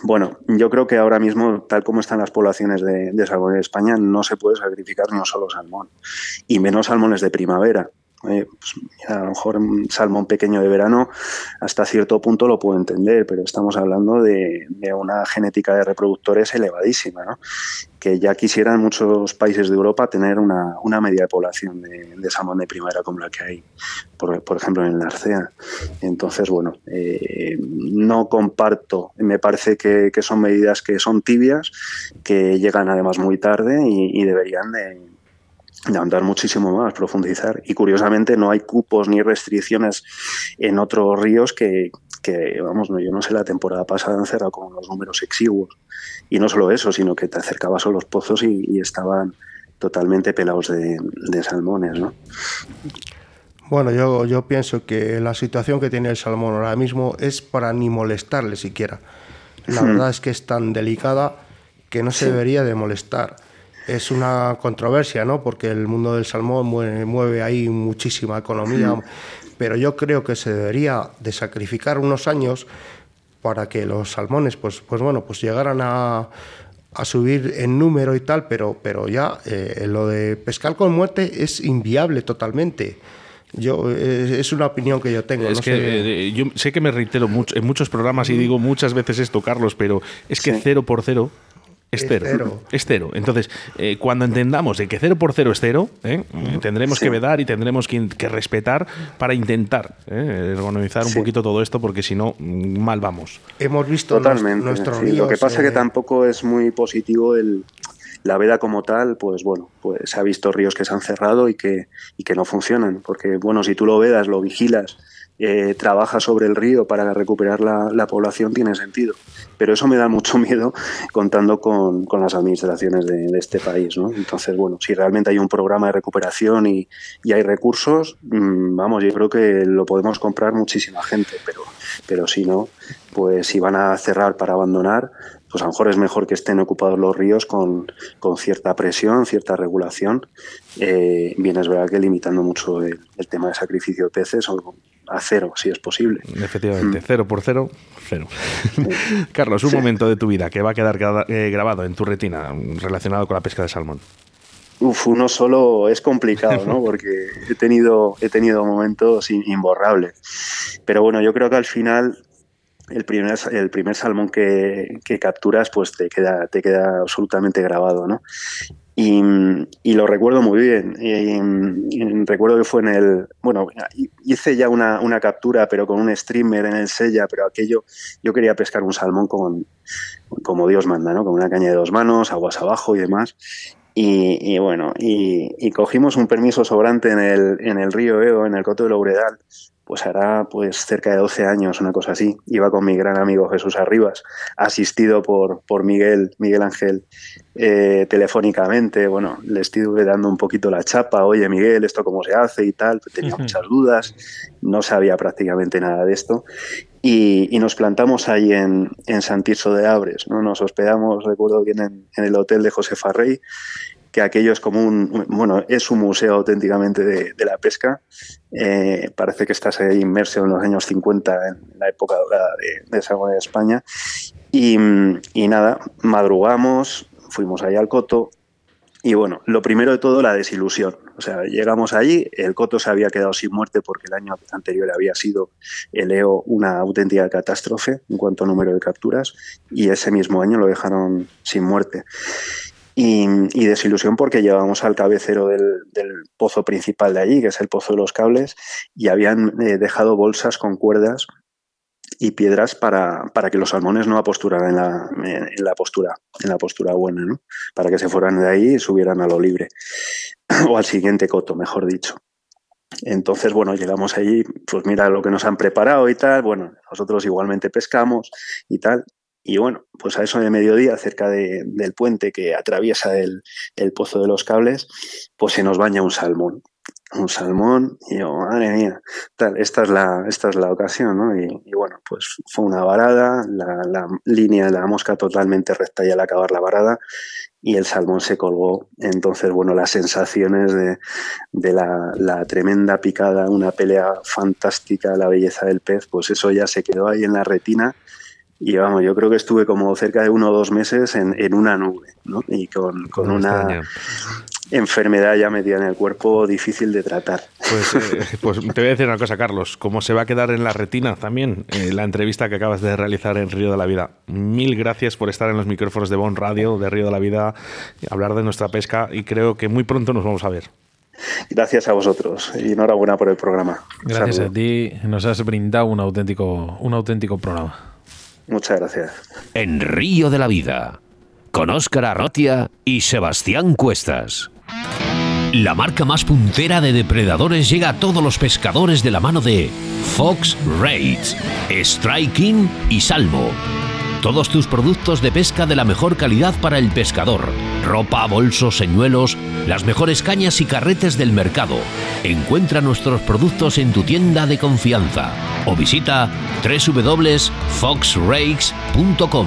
Bueno, yo creo que ahora mismo, tal como están las poblaciones de, salmón en España, no se puede sacrificar ni un solo salmón, y menos salmones de primavera. Eh, pues, a lo mejor un salmón pequeño de verano hasta cierto punto lo puedo entender, pero estamos hablando de, una genética de reproductores elevadísima, ¿no? que ya quisieran muchos países de Europa tener una, media de población de, salmón de primavera como la que hay, por, ejemplo, en la Arcea. Entonces, bueno, eh, no comparto, me parece que, son medidas que son tibias, que llegan además muy tarde y deberían de de andar muchísimo más, profundizar. Y curiosamente no hay cupos ni restricciones en otros ríos que, vamos, no, yo no sé, la temporada pasada han cerrado con los números exiguos. Y no solo eso, sino que te acercabas a los pozos y, estaban totalmente pelados de, salmones, ¿no? Bueno, yo, yo pienso que la situación que tiene el salmón ahora mismo es para ni molestarle siquiera. La hmm. verdad es que es tan delicada que no se debería de molestar es una controversia, ¿no? Porque el mundo del salmón mueve, ahí muchísima economía, pero yo creo que se debería de sacrificar unos años para que los salmones, pues, pues bueno, pues llegaran a, subir en número y tal, pero, pero ya eh, lo de pescar con muerte es inviable totalmente. Yo, es una opinión que yo tengo. Es que sé. Eh, yo sé que me reitero mucho, en muchos programas y digo muchas veces esto, Carlos, pero es que cero por cero es cero. Es cero. Entonces, eh, cuando entendamos de que cero por cero es cero, ¿eh? tendremos que vedar y tendremos que, respetar para intentar ¿eh? organizar un poquito todo esto, porque si no, mal vamos. Hemos visto Totalmente. Nuestro Lo que pasa es que tampoco es muy positivo el, la veda como tal, pues bueno, pues se ha visto ríos que se han cerrado y que, y que no funcionan. Porque, bueno, si tú lo vedas, lo vigilas eh, trabaja sobre el río para recuperar la, población tiene sentido. Pero eso me da mucho miedo contando con, las administraciones de, este país. ¿no? Entonces, bueno, si realmente hay un programa de recuperación y, hay recursos, mm, vamos, yo creo que lo podemos comprar muchísima gente, pero, pero si no, pues si van a cerrar para abandonar, pues a lo mejor es mejor que estén ocupados los ríos con, cierta presión, cierta regulación. Eh, bien, es verdad que limitando mucho el, tema de sacrificio de peces o a cero, si es posible. Efectivamente, mm. cero por cero, cero. Carlos, un momento de tu vida que va a quedar eh, grabado en tu retina relacionado con la pesca de salmón. Uf, uno solo es complicado, ¿no? Porque he tenido, he tenido momentos imborrables. Pero bueno, yo creo que al final el primer, el primer salmón que, capturas pues te queda, te queda absolutamente grabado, ¿no? Y, lo recuerdo muy bien. Recuerdo que fue en el. Bueno, hice ya una, captura, pero con un streamer en el Sella, pero aquello. Yo quería pescar un salmón con, como Dios manda, ¿no? Con una caña de dos manos, aguas abajo y demás. Y, bueno, y, cogimos un permiso sobrante en el, en el río Eo, en el Coto de Louredal, pues hará pues cerca de 12 años, una cosa así. Iba con mi gran amigo Jesús Arribas, asistido por, por Miguel, Miguel Ángel, eh, telefónicamente. Bueno, le estuve dando un poquito la chapa, oye Miguel, esto cómo se hace y tal. Tenía muchas dudas, no sabía prácticamente nada de esto. Y, nos plantamos ahí en, en San de Abres, ¿no? Nos hospedamos, recuerdo bien, en, en el hotel de José Farrey que aquello es como un, bueno, es un museo auténticamente de, la pesca. Eh, parece que estás ahí inmerso en los años 50, en la época dorada de, de de España. Y, nada, madrugamos, fuimos ahí al coto. Y bueno, lo primero de todo, la desilusión. O sea, llegamos allí, el coto se había quedado sin muerte porque el año anterior había sido el EO una auténtica catástrofe en cuanto a número de capturas y ese mismo año lo dejaron sin muerte. Y, desilusión porque llevamos al cabecero del, pozo principal de allí, que es el pozo de los cables, y habían eh, dejado bolsas con cuerdas y piedras para, para, que los salmones no aposturaran en la, en la postura, en la postura buena, ¿no? Para que se fueran de ahí y subieran a lo libre. o al siguiente coto, mejor dicho. Entonces, bueno, llegamos allí, pues mira lo que nos han preparado y tal. Bueno, nosotros igualmente pescamos y tal. Y bueno, pues a eso de mediodía, cerca del puente que atraviesa el, el, pozo de los cables, pues se nos baña un salmón un salmón y yo, madre mía, tal, esta es la, esta es la ocasión, ¿no? Y, bueno, pues fue una varada, la, línea de la mosca totalmente recta y al acabar la varada y el salmón se colgó. Entonces, bueno, las sensaciones de, de la, la, tremenda picada, una pelea fantástica, la belleza del pez, pues eso ya se quedó ahí en la retina. Y vamos, yo creo que estuve como cerca de uno o dos meses en, en una nube, ¿no? Y con, con una, enfermedad ya metida en el cuerpo difícil de tratar. Pues, eh, pues, te voy a decir una cosa, Carlos, como se va a quedar en la retina también eh, la entrevista que acabas de realizar en Río de la Vida. Mil gracias por estar en los micrófonos de Bon Radio, de Río de la Vida, hablar de nuestra pesca y creo que muy pronto nos vamos a ver. Gracias a vosotros y enhorabuena por el programa. Gracias a ti, nos has brindado un auténtico, un auténtico programa. Muchas gracias. En Río de la Vida, con Óscar Arrotia y Sebastián Cuestas. La marca más puntera de depredadores llega a todos los pescadores de la mano de Fox Raids, Striking y Salmo. Todos tus productos de pesca de la mejor calidad para el pescador. Ropa, bolsos, señuelos, las mejores cañas y carretes del mercado. Encuentra nuestros productos en tu tienda de confianza o visita www.foxrakes.com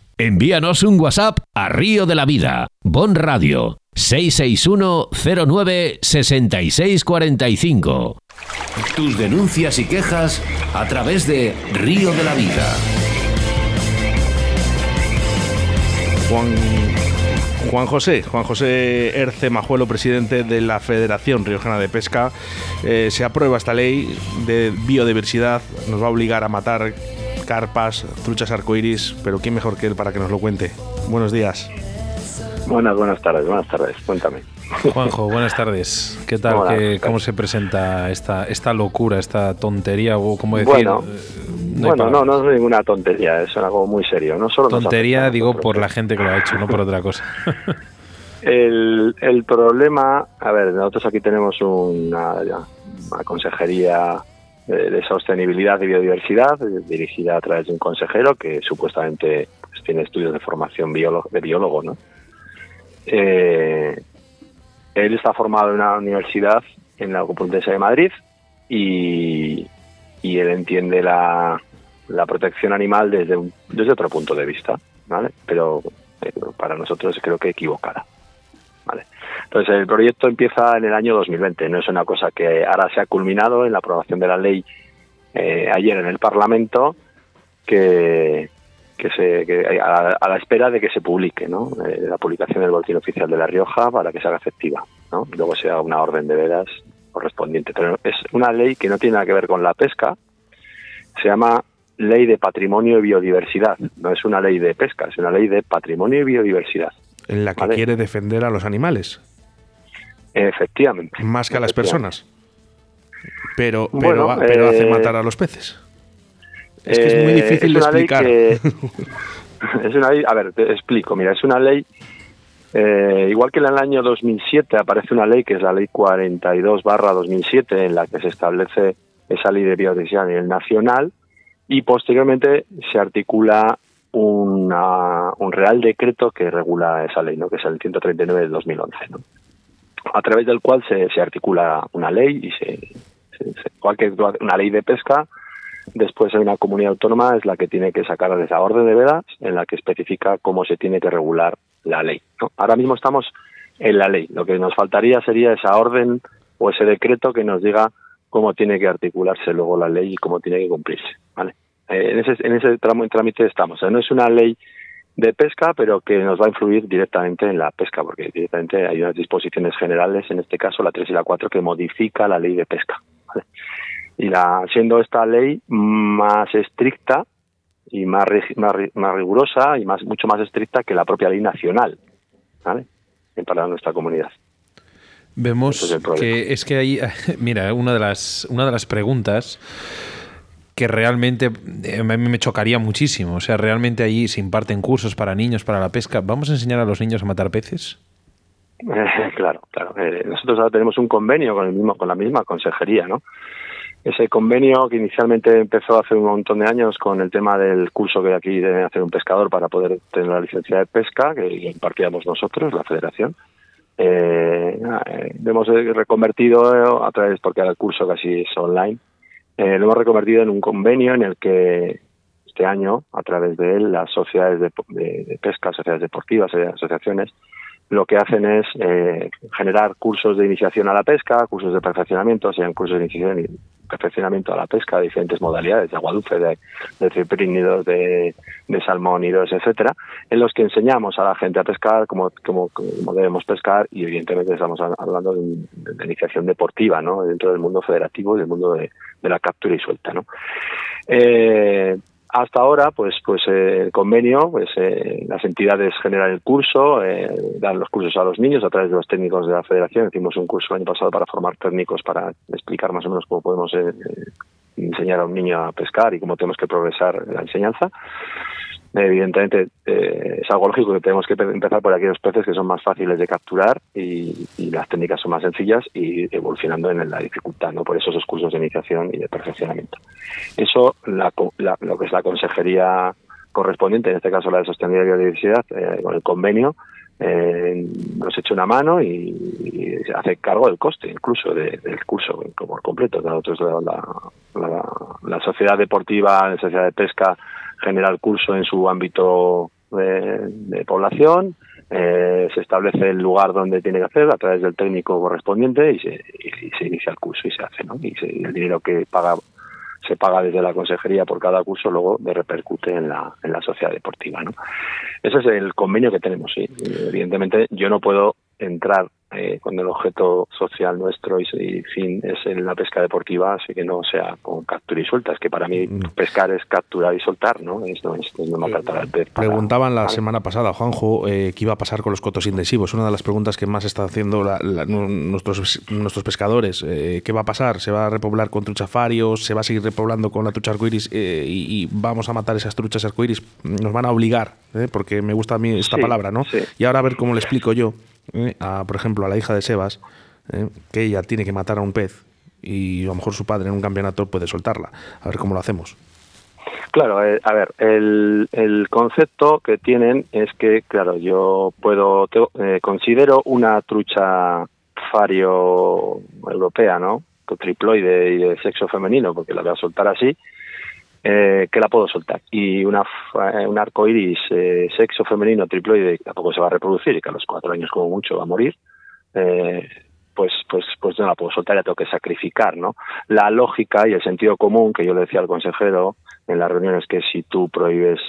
Envíanos un WhatsApp a Río de la Vida, Bon Radio, 661-09-6645. Tus denuncias y quejas a través de Río de la Vida. Juan, Juan José, Juan José Erce Majuelo, presidente de la Federación Riojana de Pesca, eh, se aprueba esta ley de biodiversidad, nos va a obligar a matar carpas, truchas arcoiris, pero ¿quién mejor que él para que nos lo cuente? Buenos días. Buenas, buenas tardes, buenas tardes, cuéntame. Juanjo, buenas tardes. ¿Qué tal? ¿Cómo se presenta esta, esta locura, esta tontería? O como decir, bueno, eh, no, bueno no, no es ninguna tontería, es algo muy serio. No solo tontería, digo, por la gente que lo ha hecho, no por otra cosa. el, el problema, a ver, nosotros aquí tenemos una, una consejería de, sostenibilidad y biodiversidad, dirigida a través de un consejero que supuestamente pues, tiene estudios de formación de biólogo, ¿no? Eh, él está formado en una universidad en la Complutense de Madrid y, él entiende la, protección animal desde, desde otro punto de vista, ¿vale? Pero eh, para nosotros creo que equivocada. ¿vale? Entonces, el proyecto empieza en el año 2020, no es una cosa que ahora se ha culminado en la aprobación de la ley eh, ayer en el Parlamento, que, que se a, la espera de que se publique, ¿no? Eh, la publicación del boletín oficial de La Rioja para que se haga efectiva, ¿no? Y luego sea una orden de veras correspondiente. Pero es una ley que no tiene nada que ver con la pesca, se llama Ley de Patrimonio y Biodiversidad, no es una ley de pesca, es una ley de patrimonio y biodiversidad. En la que quiere defender a los animales. Efectivamente. Más que a las personas. Pero, pero, pero hace eh, matar a los peces. Es que es muy eh, difícil de explicar. es una ley, a ver, te explico. Mira, es una ley, eh, igual que en el año 2007 aparece una ley que es la ley 42 barra 2007 en la que se establece esa ley de biodiversidad a nivel nacional y posteriormente se articula una, un real decreto que regula esa ley, ¿no? que es el 139 del 2011. ¿no? A través del cual se, se articula una ley y se, igual que una ley de pesca, después hay una comunidad autónoma es la que tiene que sacar esa orden de vedas en la que especifica cómo se tiene que regular la ley. Ahora mismo estamos en la ley. Lo que nos faltaría sería esa orden o ese decreto que nos diga cómo tiene que articularse luego la ley y cómo tiene que cumplirse. ¿vale? Eh, en ese, en ese trámite estamos. no es una ley de pesca, pero que nos va a influir directamente en la pesca, porque directamente hay unas disposiciones generales, en este caso la 3 y la 4, que modifica la ley de pesca. Y la, siendo esta ley más estricta, y más, más, más, rigurosa y más mucho más estricta que la propia ley nacional ¿vale? para nuestra comunidad. Vemos que es que ahí, mira, una de las, una de las preguntas que realmente eh, me chocaría muchísimo. O sea, realmente ahí se imparten cursos para niños para la pesca. ¿Vamos a enseñar a los niños a matar peces? claro, claro. Eh, nosotros ahora tenemos un convenio con el mismo, con la misma consejería, ¿no? Ese convenio que inicialmente empezó hace un montón de años con el tema del curso que aquí debe hacer un pescador para poder tener la licencia de pesca, que impartíamos nosotros, la federación. Eh, hemos reconvertido a través, porque el curso casi es online, eh, lo hemos reconvertido en un convenio en el que este año, a través de él, las sociedades de, pesca, sociedades deportivas, asociaciones, lo que hacen es eh, generar cursos de iniciación a la pesca, cursos de perfeccionamiento, sean cursos de iniciación perfeccionamiento a la pesca de diferentes modalidades, de aguadufe, de, de ciprínidos, de, salmónidos, etcétera, en los que enseñamos a la gente a pescar como, como, debemos pescar y evidentemente estamos hablando de, de, iniciación deportiva, ¿no? Dentro del mundo federativo y del mundo de, la captura y suelta, ¿no? Eh, hasta ahora, pues, pues eh, el convenio, pues eh, las entidades generan el curso, eh, dan los cursos a los niños a través de los técnicos de la Federación. Hicimos un curso el año pasado para formar técnicos para explicar más o menos cómo podemos enseñar a un niño a pescar y cómo tenemos que progresar en la enseñanza evidentemente eh, es algo lógico que tenemos que empezar por aquellos peces que son más fáciles de capturar y, las técnicas son más sencillas y evolucionando en la dificultad, ¿no? Por eso esos cursos de iniciación y de perfeccionamiento. Eso, la, lo que es la consejería correspondiente, en este caso la de Sostenibilidad y Biodiversidad, eh, con el convenio, eh, nos echa una mano y, hace cargo del coste incluso del curso por completo. Nosotros la, la, la, sociedad deportiva, la sociedad de pesca, genera el curso en su ámbito de, población, eh, se establece el lugar donde tiene que hacer a través del técnico correspondiente y se, se inicia el curso y se hace, ¿no? Y el dinero que paga se paga desde la consejería por cada curso, luego de repercute en la, en la sociedad deportiva, ¿no? Ese es el convenio que tenemos, sí. Evidentemente, yo no puedo entrar eh, cuando el objeto social nuestro y, fin es en la pesca deportiva, así que no sea con captura y suelta. Es que para mí mm. pescar es capturar y soltar, ¿no? Es, no, es, no maltratar al pez. Preguntaban la semana pasada, Juanjo, eh, qué iba a pasar con los cotos intensivos. Una de las preguntas que más está haciendo nuestros, nuestros pescadores. Eh, ¿Qué va a pasar? ¿Se va a repoblar con truchafarios? ¿Se va a seguir repoblando con la trucha arcoiris? Eh, y, vamos a matar esas truchas arcoiris. Nos van a obligar, porque me gusta a mí esta palabra, ¿no? Y ahora a ver cómo le explico yo ¿eh? a, por ejemplo, a la hija de Sebas, ¿eh? que ella tiene que matar a un pez y a lo mejor su padre en un campeonato puede soltarla. A ver cómo lo hacemos. Claro, eh, a ver, el, el, concepto que tienen es que, claro, yo puedo, considero una trucha fario europea, ¿no? Triploide y de sexo femenino, porque la voy a soltar así, eh, que la puedo soltar. Y una, eh, un arco iris eh, sexo femenino triploide tampoco se va a reproducir y que a los cuatro años como mucho va a morir, eh, pues, pues, pues no la puedo soltar, la tengo que sacrificar, ¿no? La lógica y el sentido común que yo le decía al consejero en las reuniones que si tú prohíbes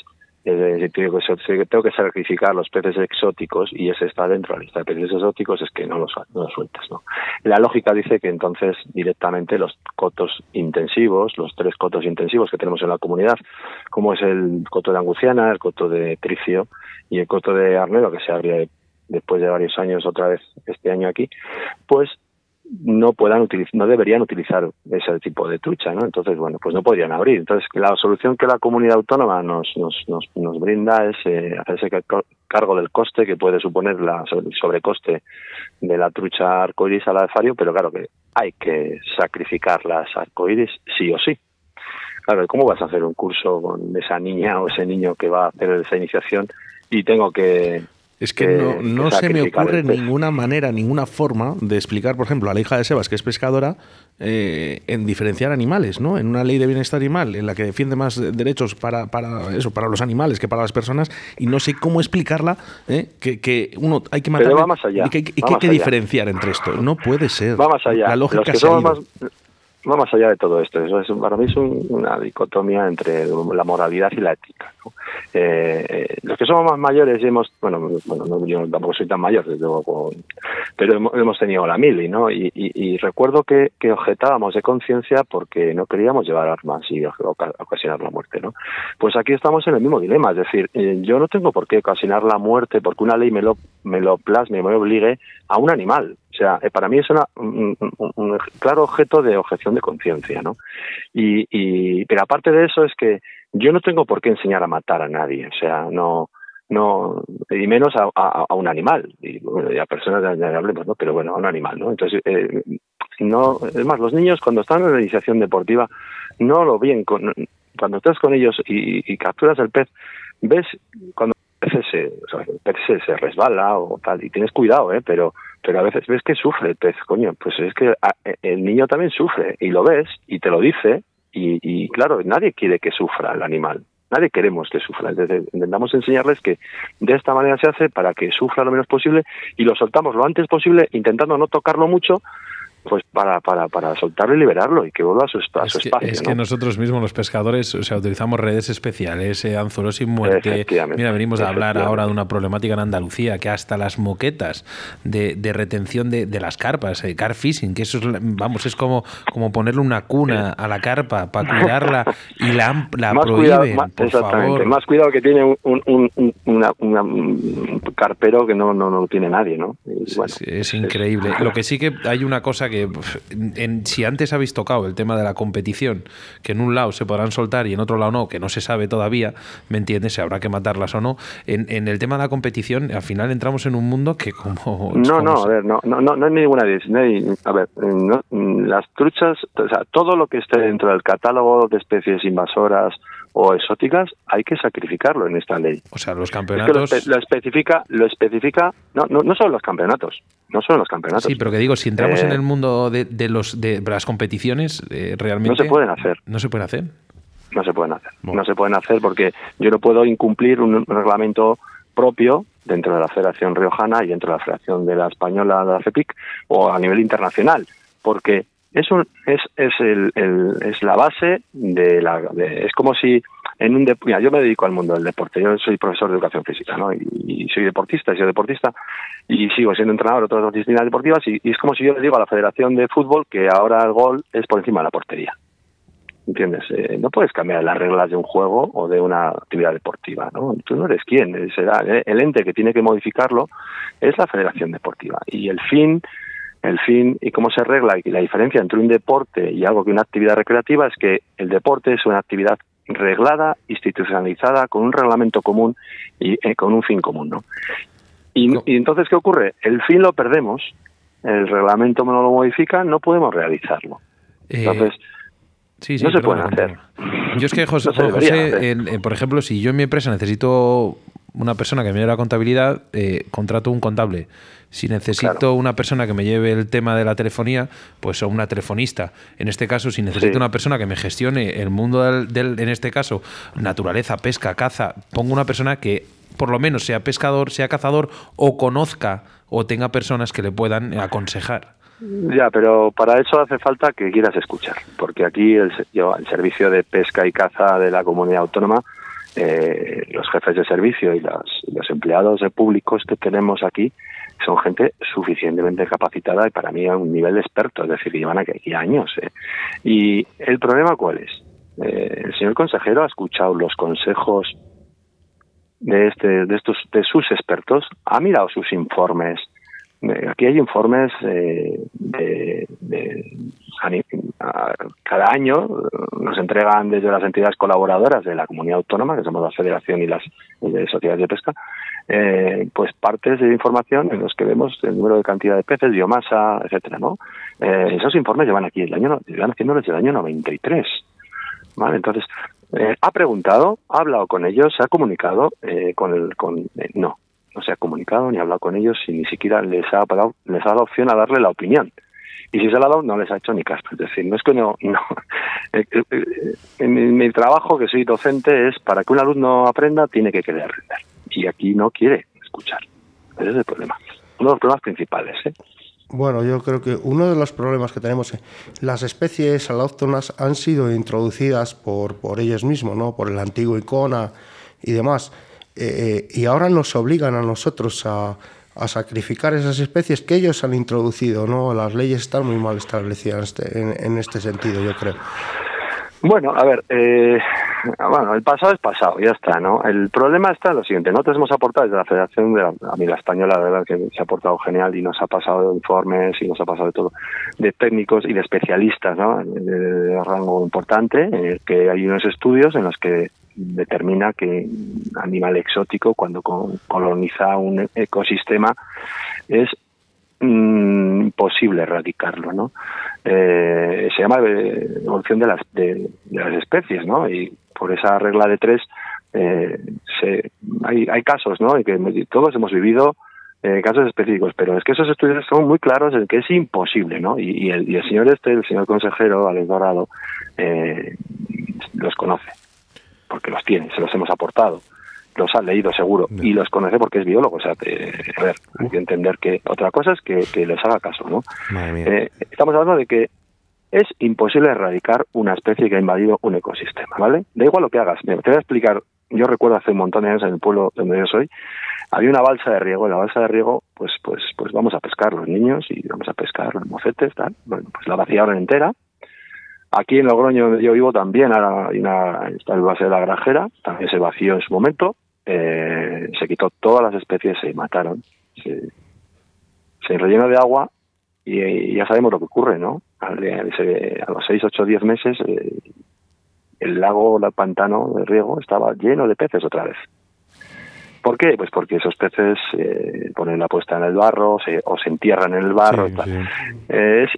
tengo que sacrificar los peces exóticos y ese está dentro de la lista de peces exóticos, es que no los, no los sueltas. ¿no? La lógica dice que entonces directamente los cotos intensivos, los tres cotos intensivos que tenemos en la comunidad, como es el coto de Anguciana, el coto de Tricio y el coto de Arnedo, que se abre después de varios años otra vez este año aquí, pues no puedan utilizar, no deberían utilizar ese tipo de trucha, ¿no? Entonces, bueno, pues no podrían abrir. Entonces, la solución que la comunidad autónoma nos, nos, nos, nos brinda es eh, hacerse cargo del coste que puede suponer la, el sobrecoste de la trucha arcoiris al alfario, pero claro que hay que sacrificar las arcoiris sí o sí. Claro, ¿cómo vas a hacer un curso con esa niña o ese niño que va a hacer esa iniciación y tengo que es que, no, no se me ocurre ninguna manera, ninguna forma de explicar, por ejemplo, a la hija de Sebas, que es pescadora, eh, en diferenciar animales, ¿no? En una ley de bienestar animal en la que defiende más derechos para, para eso, para los animales que para las personas, y no sé cómo explicarla, ¿eh? que, uno hay que matar y que, hay que diferenciar entre esto. No puede ser. Va más allá. La lógica los que, somos más, va más allá de todo esto. Eso es, para mí es una dicotomía entre la moralidad y la ética. Eh, eh, los que somos más mayores hemos, bueno, bueno yo tampoco soy tan mayor, pero hemos, tenido la mili, ¿no? Y, recuerdo que, objetábamos de conciencia porque no queríamos llevar armas y ocasionar la muerte, ¿no? Pues aquí estamos en el mismo dilema, es decir, eh, yo no tengo por qué ocasionar la muerte porque una ley me lo, me lo plasme, me obligue a un animal. O sea, para mí es un, claro objeto de objeción de conciencia, ¿no? Y, y, pero aparte de eso es que yo no tengo por qué enseñar a matar a nadie, o sea, no, no, y menos a, un animal, y bueno, a personas ya hablemos, ¿no? Pero bueno, a un animal, ¿no? Entonces, eh, no, es más, los niños cuando están en la iniciación deportiva, no lo ven, cuando estás con ellos y, capturas el pez, ves cuando el pez se, el pez se, resbala o tal, y tienes cuidado, ¿eh? Pero, pero a veces ves que sufre el pez, coño, pues es que el niño también sufre, y lo ves, y te lo dice, y, claro, nadie quiere que sufra el animal. Nadie queremos que sufra. Entonces, intentamos enseñarles que de esta manera se hace para que sufra lo menos posible y lo soltamos lo antes posible, intentando no tocarlo mucho, pues para, para, para soltarlo y liberarlo y que vuelva a su, espacio. Es que nosotros mismos, los pescadores, o sea, utilizamos redes especiales, eh, anzuelos sin muerte. Mira, venimos a hablar ahora de una problemática en Andalucía, que hasta las moquetas de, de retención de, de, las carpas, eh, car fishing, que eso es, vamos, es como, como ponerle una cuna a la carpa para cuidarla y la, la más prohíben, más, exactamente, Más cuidado que tiene un, un, un carpero que no, no, no tiene nadie, ¿no? es, increíble. Lo que sí que hay una cosa que en, si antes habéis tocado el tema de la competición, que en un lado se podrán soltar y en otro lado no, que no se sabe todavía, ¿me entiendes? Si habrá que matarlas o no. En, en el tema de la competición, al final entramos en un mundo que como... No, no, a ver, no, no, no, no hay ninguna... a ver, las truchas, o sea, todo lo que esté dentro del catálogo de especies invasoras o exóticas, hay que sacrificarlo en esta ley. O sea, los campeonatos... lo, especifica, lo especifica, no, no, no solo los campeonatos, no solo los campeonatos. Sí, pero que digo, si entramos en eh, el mundo de, de, los, de las competiciones, eh, realmente... No se pueden hacer. No se pueden hacer. No se pueden hacer. No se pueden hacer porque yo no puedo incumplir un, reglamento propio dentro de la Federación Riojana y dentro de la Federación de la Española de la FEPIC o a nivel internacional, porque eso es, es, el, es la base de la... es como si en un... Mira, yo me dedico al mundo del deporte, yo soy profesor de educación física, ¿no? Y, soy deportista, soy deportista y sigo siendo entrenador de otras disciplinas deportivas y, es como si yo le digo a la Federación de Fútbol que ahora el gol es por encima de la portería. ¿Entiendes? Eh, no puedes cambiar las reglas de un juego o de una actividad deportiva, ¿no? Tú no eres quien, será el ente que tiene que modificarlo es la Federación Deportiva. Y el fin el fin y cómo se arregla y la diferencia entre un deporte y algo que una actividad recreativa es que el deporte es una actividad reglada, institucionalizada, con un reglamento común y eh, con un fin común, ¿no? Y, entonces, ¿qué ocurre? El fin lo perdemos, el reglamento no lo modifica, no podemos realizarlo. Eh, entonces, no se puede hacer. Yo es que, José, por ejemplo, si yo en mi empresa necesito una persona que me lleve la contabilidad, eh, contrato un contable. Si necesito una persona que me lleve el tema de la telefonía, pues una telefonista. En este caso, si necesito una persona que me gestione el mundo del, en este caso, naturaleza, pesca, caza, pongo una persona que por lo menos sea pescador, sea cazador o conozca o tenga personas que le puedan aconsejar. Ya, pero para eso hace falta que quieras escuchar, porque aquí el, el servicio de pesca y caza de la comunidad autónoma eh, los jefes de servicio y los, los empleados públicos que tenemos aquí son gente suficientemente capacitada y para mí a un nivel de experto, es decir, llevan aquí años. ¿eh? ¿Y el problema cuál es? Eh, el señor consejero ha escuchado los consejos de, este, de, estos, de sus expertos, ha mirado sus informes, aquí hay informes de, cada año nos entregan desde las entidades colaboradoras de la comunidad autónoma, que somos la Federación y las sociedades de pesca, eh, pues partes de información en los que vemos el número de cantidad de peces, biomasa, etcétera, ¿no? Eh, esos informes llevan aquí el año, llevan haciendo desde el año 93. ¿Vale? Entonces, eh, ha preguntado, ha hablado con ellos, se ha comunicado con el, con, no, no se ha comunicado ni ha hablado con ellos y ni siquiera les ha, les ha dado opción a darle la opinión. Y si se la ha dado, no les ha hecho ni caso. Es decir, no es que no. no. Eh, eh, eh, en mi trabajo, que soy docente, es para que un alumno aprenda, tiene que querer aprender. Y aquí no quiere escuchar. Ese es el problema. Uno de los problemas principales. ¿eh? Bueno, yo creo que uno de los problemas que tenemos, las especies alóctonas han sido introducidas por, por ellos mismos, ¿no? por el antiguo Icona y demás, eh, y ahora nos obligan a nosotros a, a, sacrificar esas especies que ellos han introducido. ¿no? Las leyes están muy mal establecidas en este, en, este sentido, yo creo. Bueno, a ver, eh, bueno, el pasado es pasado, ya está, ¿no? El problema está en lo siguiente, nosotros hemos aportado desde la Federación de la, a mí la Española, la verdad que se ha aportado genial y nos ha pasado informes y nos ha pasado de todo, de técnicos y de especialistas, ¿no? De, de rango importante, en el que hay unos estudios en los que determina que animal exótico cuando coloniza un ecosistema es imposible erradicarlo, ¿no? Eh, se llama evolución de las, de, las especies, ¿no? Y por esa regla de tres eh, se, hay, hay casos, ¿no? Y que todos hemos vivido eh, casos específicos, pero es que esos estudios son muy claros en que es imposible, ¿no? Y, el, y el, señor este, el señor consejero, Alex Dorado, eh, los conoce, porque los tiene, se los hemos aportado los ha leído seguro no. y los conoce porque es biólogo. O sea, te, a ver, hay que entender que otra cosa es que, que les haga caso, ¿no? Eh, estamos hablando de que es imposible erradicar una especie que ha invadido un ecosistema, ¿vale? Da igual lo que hagas. Te voy a explicar. Yo recuerdo hace un montón de años en el pueblo donde yo soy, había una balsa de riego. En la balsa de riego, pues, pues, pues vamos a pescar los niños y vamos a pescar los mocetes, tal. Bueno, pues la vaciaron entera. Aquí en Logroño, donde yo vivo, también ahora hay una, está el base de la granjera, también se vació en su momento, eh, se quitó todas las especies, se mataron, se, se rellenó de agua y, y, ya sabemos lo que ocurre, ¿no? A, los 6, 8, 10 meses eh, el lago, el pantano de riego estaba lleno de peces otra vez. ¿Por qué? Pues porque esos peces eh, ponen la puesta en el barro se, o se entierran en el barro. Sí, sí. Es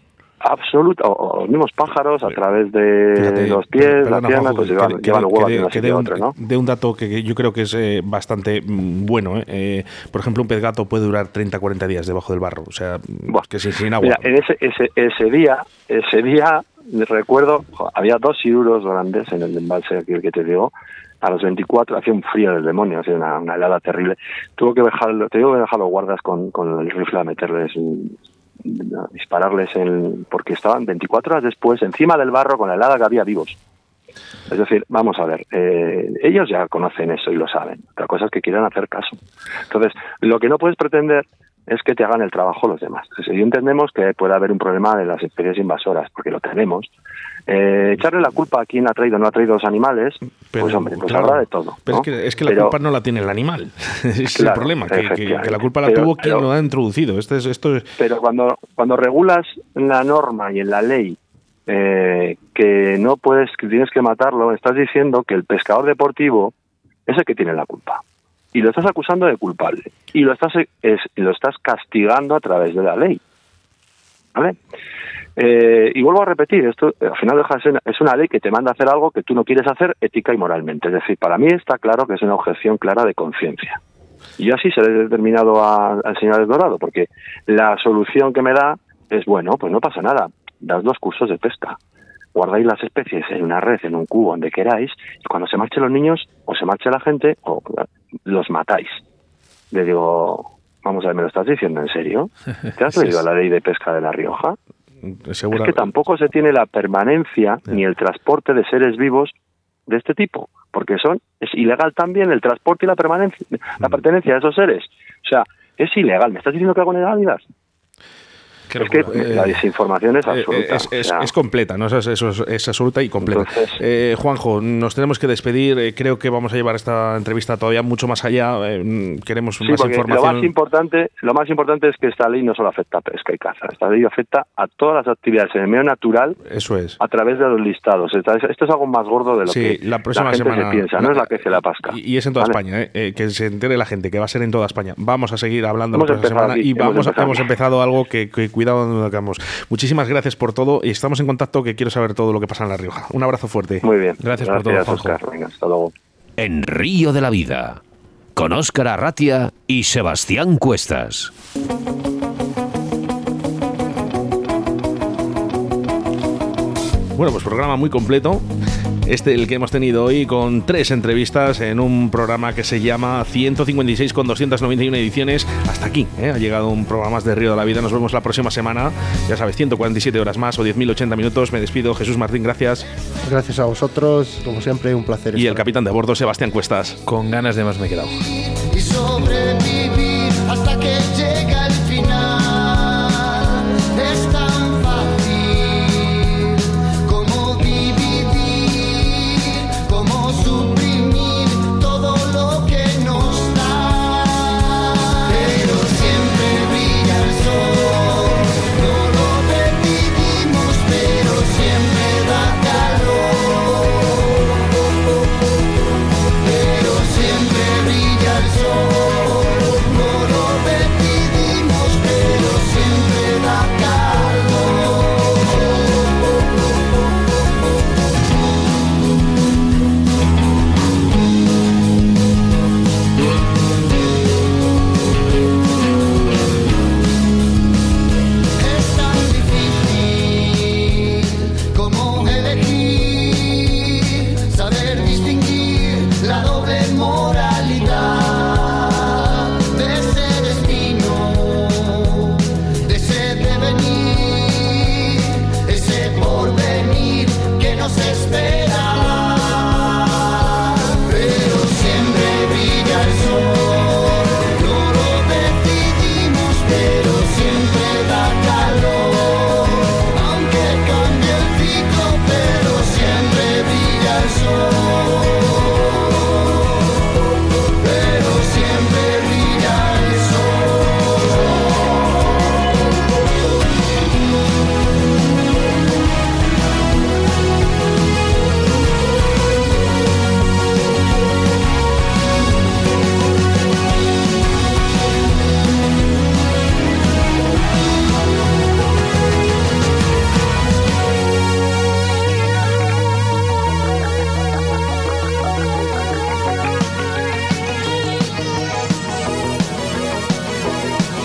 absoluta, o, los mismos pájaros a través de Fíjate, los pies, las piernas, pues llevan, que, llevan los huevos de, de, un, ¿no? de un dato que, yo creo que es eh, bastante mm, bueno. ¿eh? Eh, por ejemplo, un pez gato puede durar 30, 40 días debajo del barro, o sea, bueno, que sin, sin agua. Mira, en ese, ese, ese día, ese día, recuerdo, había dos siduros grandes en el embalse aquí, el que te digo, a los 24 hacía un frío del demonio, hacía una, una helada terrible. Tuvo que dejar, te digo que dejar los guardas con, con el rifle a meterles un, dispararles porque estaban 24 horas después encima del barro con la helada que había vivos. Es decir, vamos a ver, eh, ellos ya conocen eso y lo saben. Otra cosa es que quieran hacer caso. Entonces, lo que no puedes pretender es que te hagan el trabajo los demás. Si entendemos que puede haber un problema de las especies invasoras, porque lo tenemos. Eh, echarle la culpa a quien ha traído o no ha traído los animales, pero, pues hombre, pues claro, habrá de todo. Pero es, que, es que la pero, culpa no la tiene el animal. es claro, el problema, que, que, que, la culpa la pero, tuvo quien lo ha introducido. Esto es, esto es... Pero cuando, cuando regulas en la norma y en la ley eh, que no puedes, que tienes que matarlo, estás diciendo que el pescador deportivo es el que tiene la culpa y lo estás acusando de culpable y lo estás es, lo estás castigando a través de la ley. Vale eh, y vuelvo a repetir esto al final deja es una ley que te manda a hacer algo que tú no quieres hacer ética y moralmente. Es decir para mí está claro que es una objeción clara de conciencia. Y yo así se lo he determinado a, al señor Dorado porque la solución que me da es bueno pues no pasa nada das dos cursos de pesca guardáis las especies en una red, en un cubo, donde queráis, y cuando se marchen los niños, o se marche la gente, o los matáis. Le digo, vamos a ver, ¿me lo estás diciendo en serio? ¿Te has leído la ley de pesca de La Rioja? Segura... Es que tampoco se tiene la permanencia ni el transporte de seres vivos de este tipo, porque son es ilegal también el transporte y la permanencia, la pertenencia de esos seres. O sea, es ilegal. ¿Me estás diciendo que hago legalidad? Qué es que eh, la desinformación es absoluta. Es, es, o sea, es completa, ¿no? Es, es, absoluta y completa. Entonces, eh, Juanjo, nos tenemos que despedir. Eh, creo que vamos a llevar esta entrevista todavía mucho más allá. Eh, queremos sí, más información. Lo más, importante, lo más importante es que esta ley no solo afecta a pesca y caza. Esta ley afecta a todas las actividades en el medio natural Eso es. a través de los listados. Esto es algo más gordo de lo sí, que la, próxima la gente semana, se piensa. La, no es la que se la pasca. Y, y es en toda ¿vale? España. que se entere la gente que va a ser en toda España. Vamos a seguir hablando la próxima semana. Aquí, y vamos, hemos, hemos empezado algo que, que cuidado donde hagamos. Muchísimas gracias por todo y estamos en contacto que quiero saber todo lo que pasa en La Rioja. Un abrazo fuerte. Muy bien. Gracias, gracias por todo, Oscar. Venga, hasta luego. En Río de la Vida, con Óscar Arratia y Sebastián Cuestas. Bueno, pues programa muy completo Este el que hemos tenido hoy con tres entrevistas en un programa que se llama 156 con 291 ediciones. Hasta aquí ¿eh? ha llegado un programa más de Río de la Vida. Nos vemos la próxima semana. Ya sabes, 147 horas más o 10.080 minutos. Me despido. Jesús Martín, gracias. Gracias a vosotros. Como siempre, un placer. Y el capitán de bordo, Sebastián Cuestas. Con ganas de más me he quedado. Y sobrevivir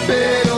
Pero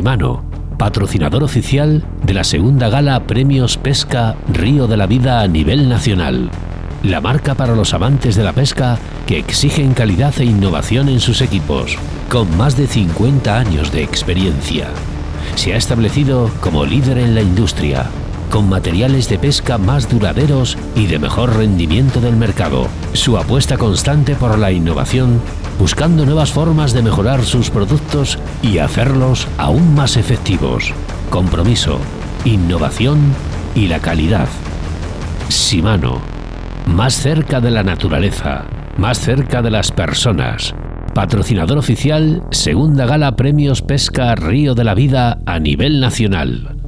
Shimano, patrocinador oficial de la segunda gala Premios Pesca Río de la Vida a nivel nacional. La marca para los amantes de la pesca que exigen calidad e innovación en sus equipos, con más de 50 años de experiencia. Se ha establecido como líder en la industria, con materiales de pesca más duraderos y de mejor rendimiento del mercado. Su apuesta constante por la innovación, buscando nuevas formas de mejorar sus productos y hacerlos aún más efectivos. Compromiso, innovación y la calidad. Shimano, más cerca de la naturaleza, más cerca de las personas. Patrocinador oficial, segunda gala Premios Pesca Río de la Vida a nivel nacional.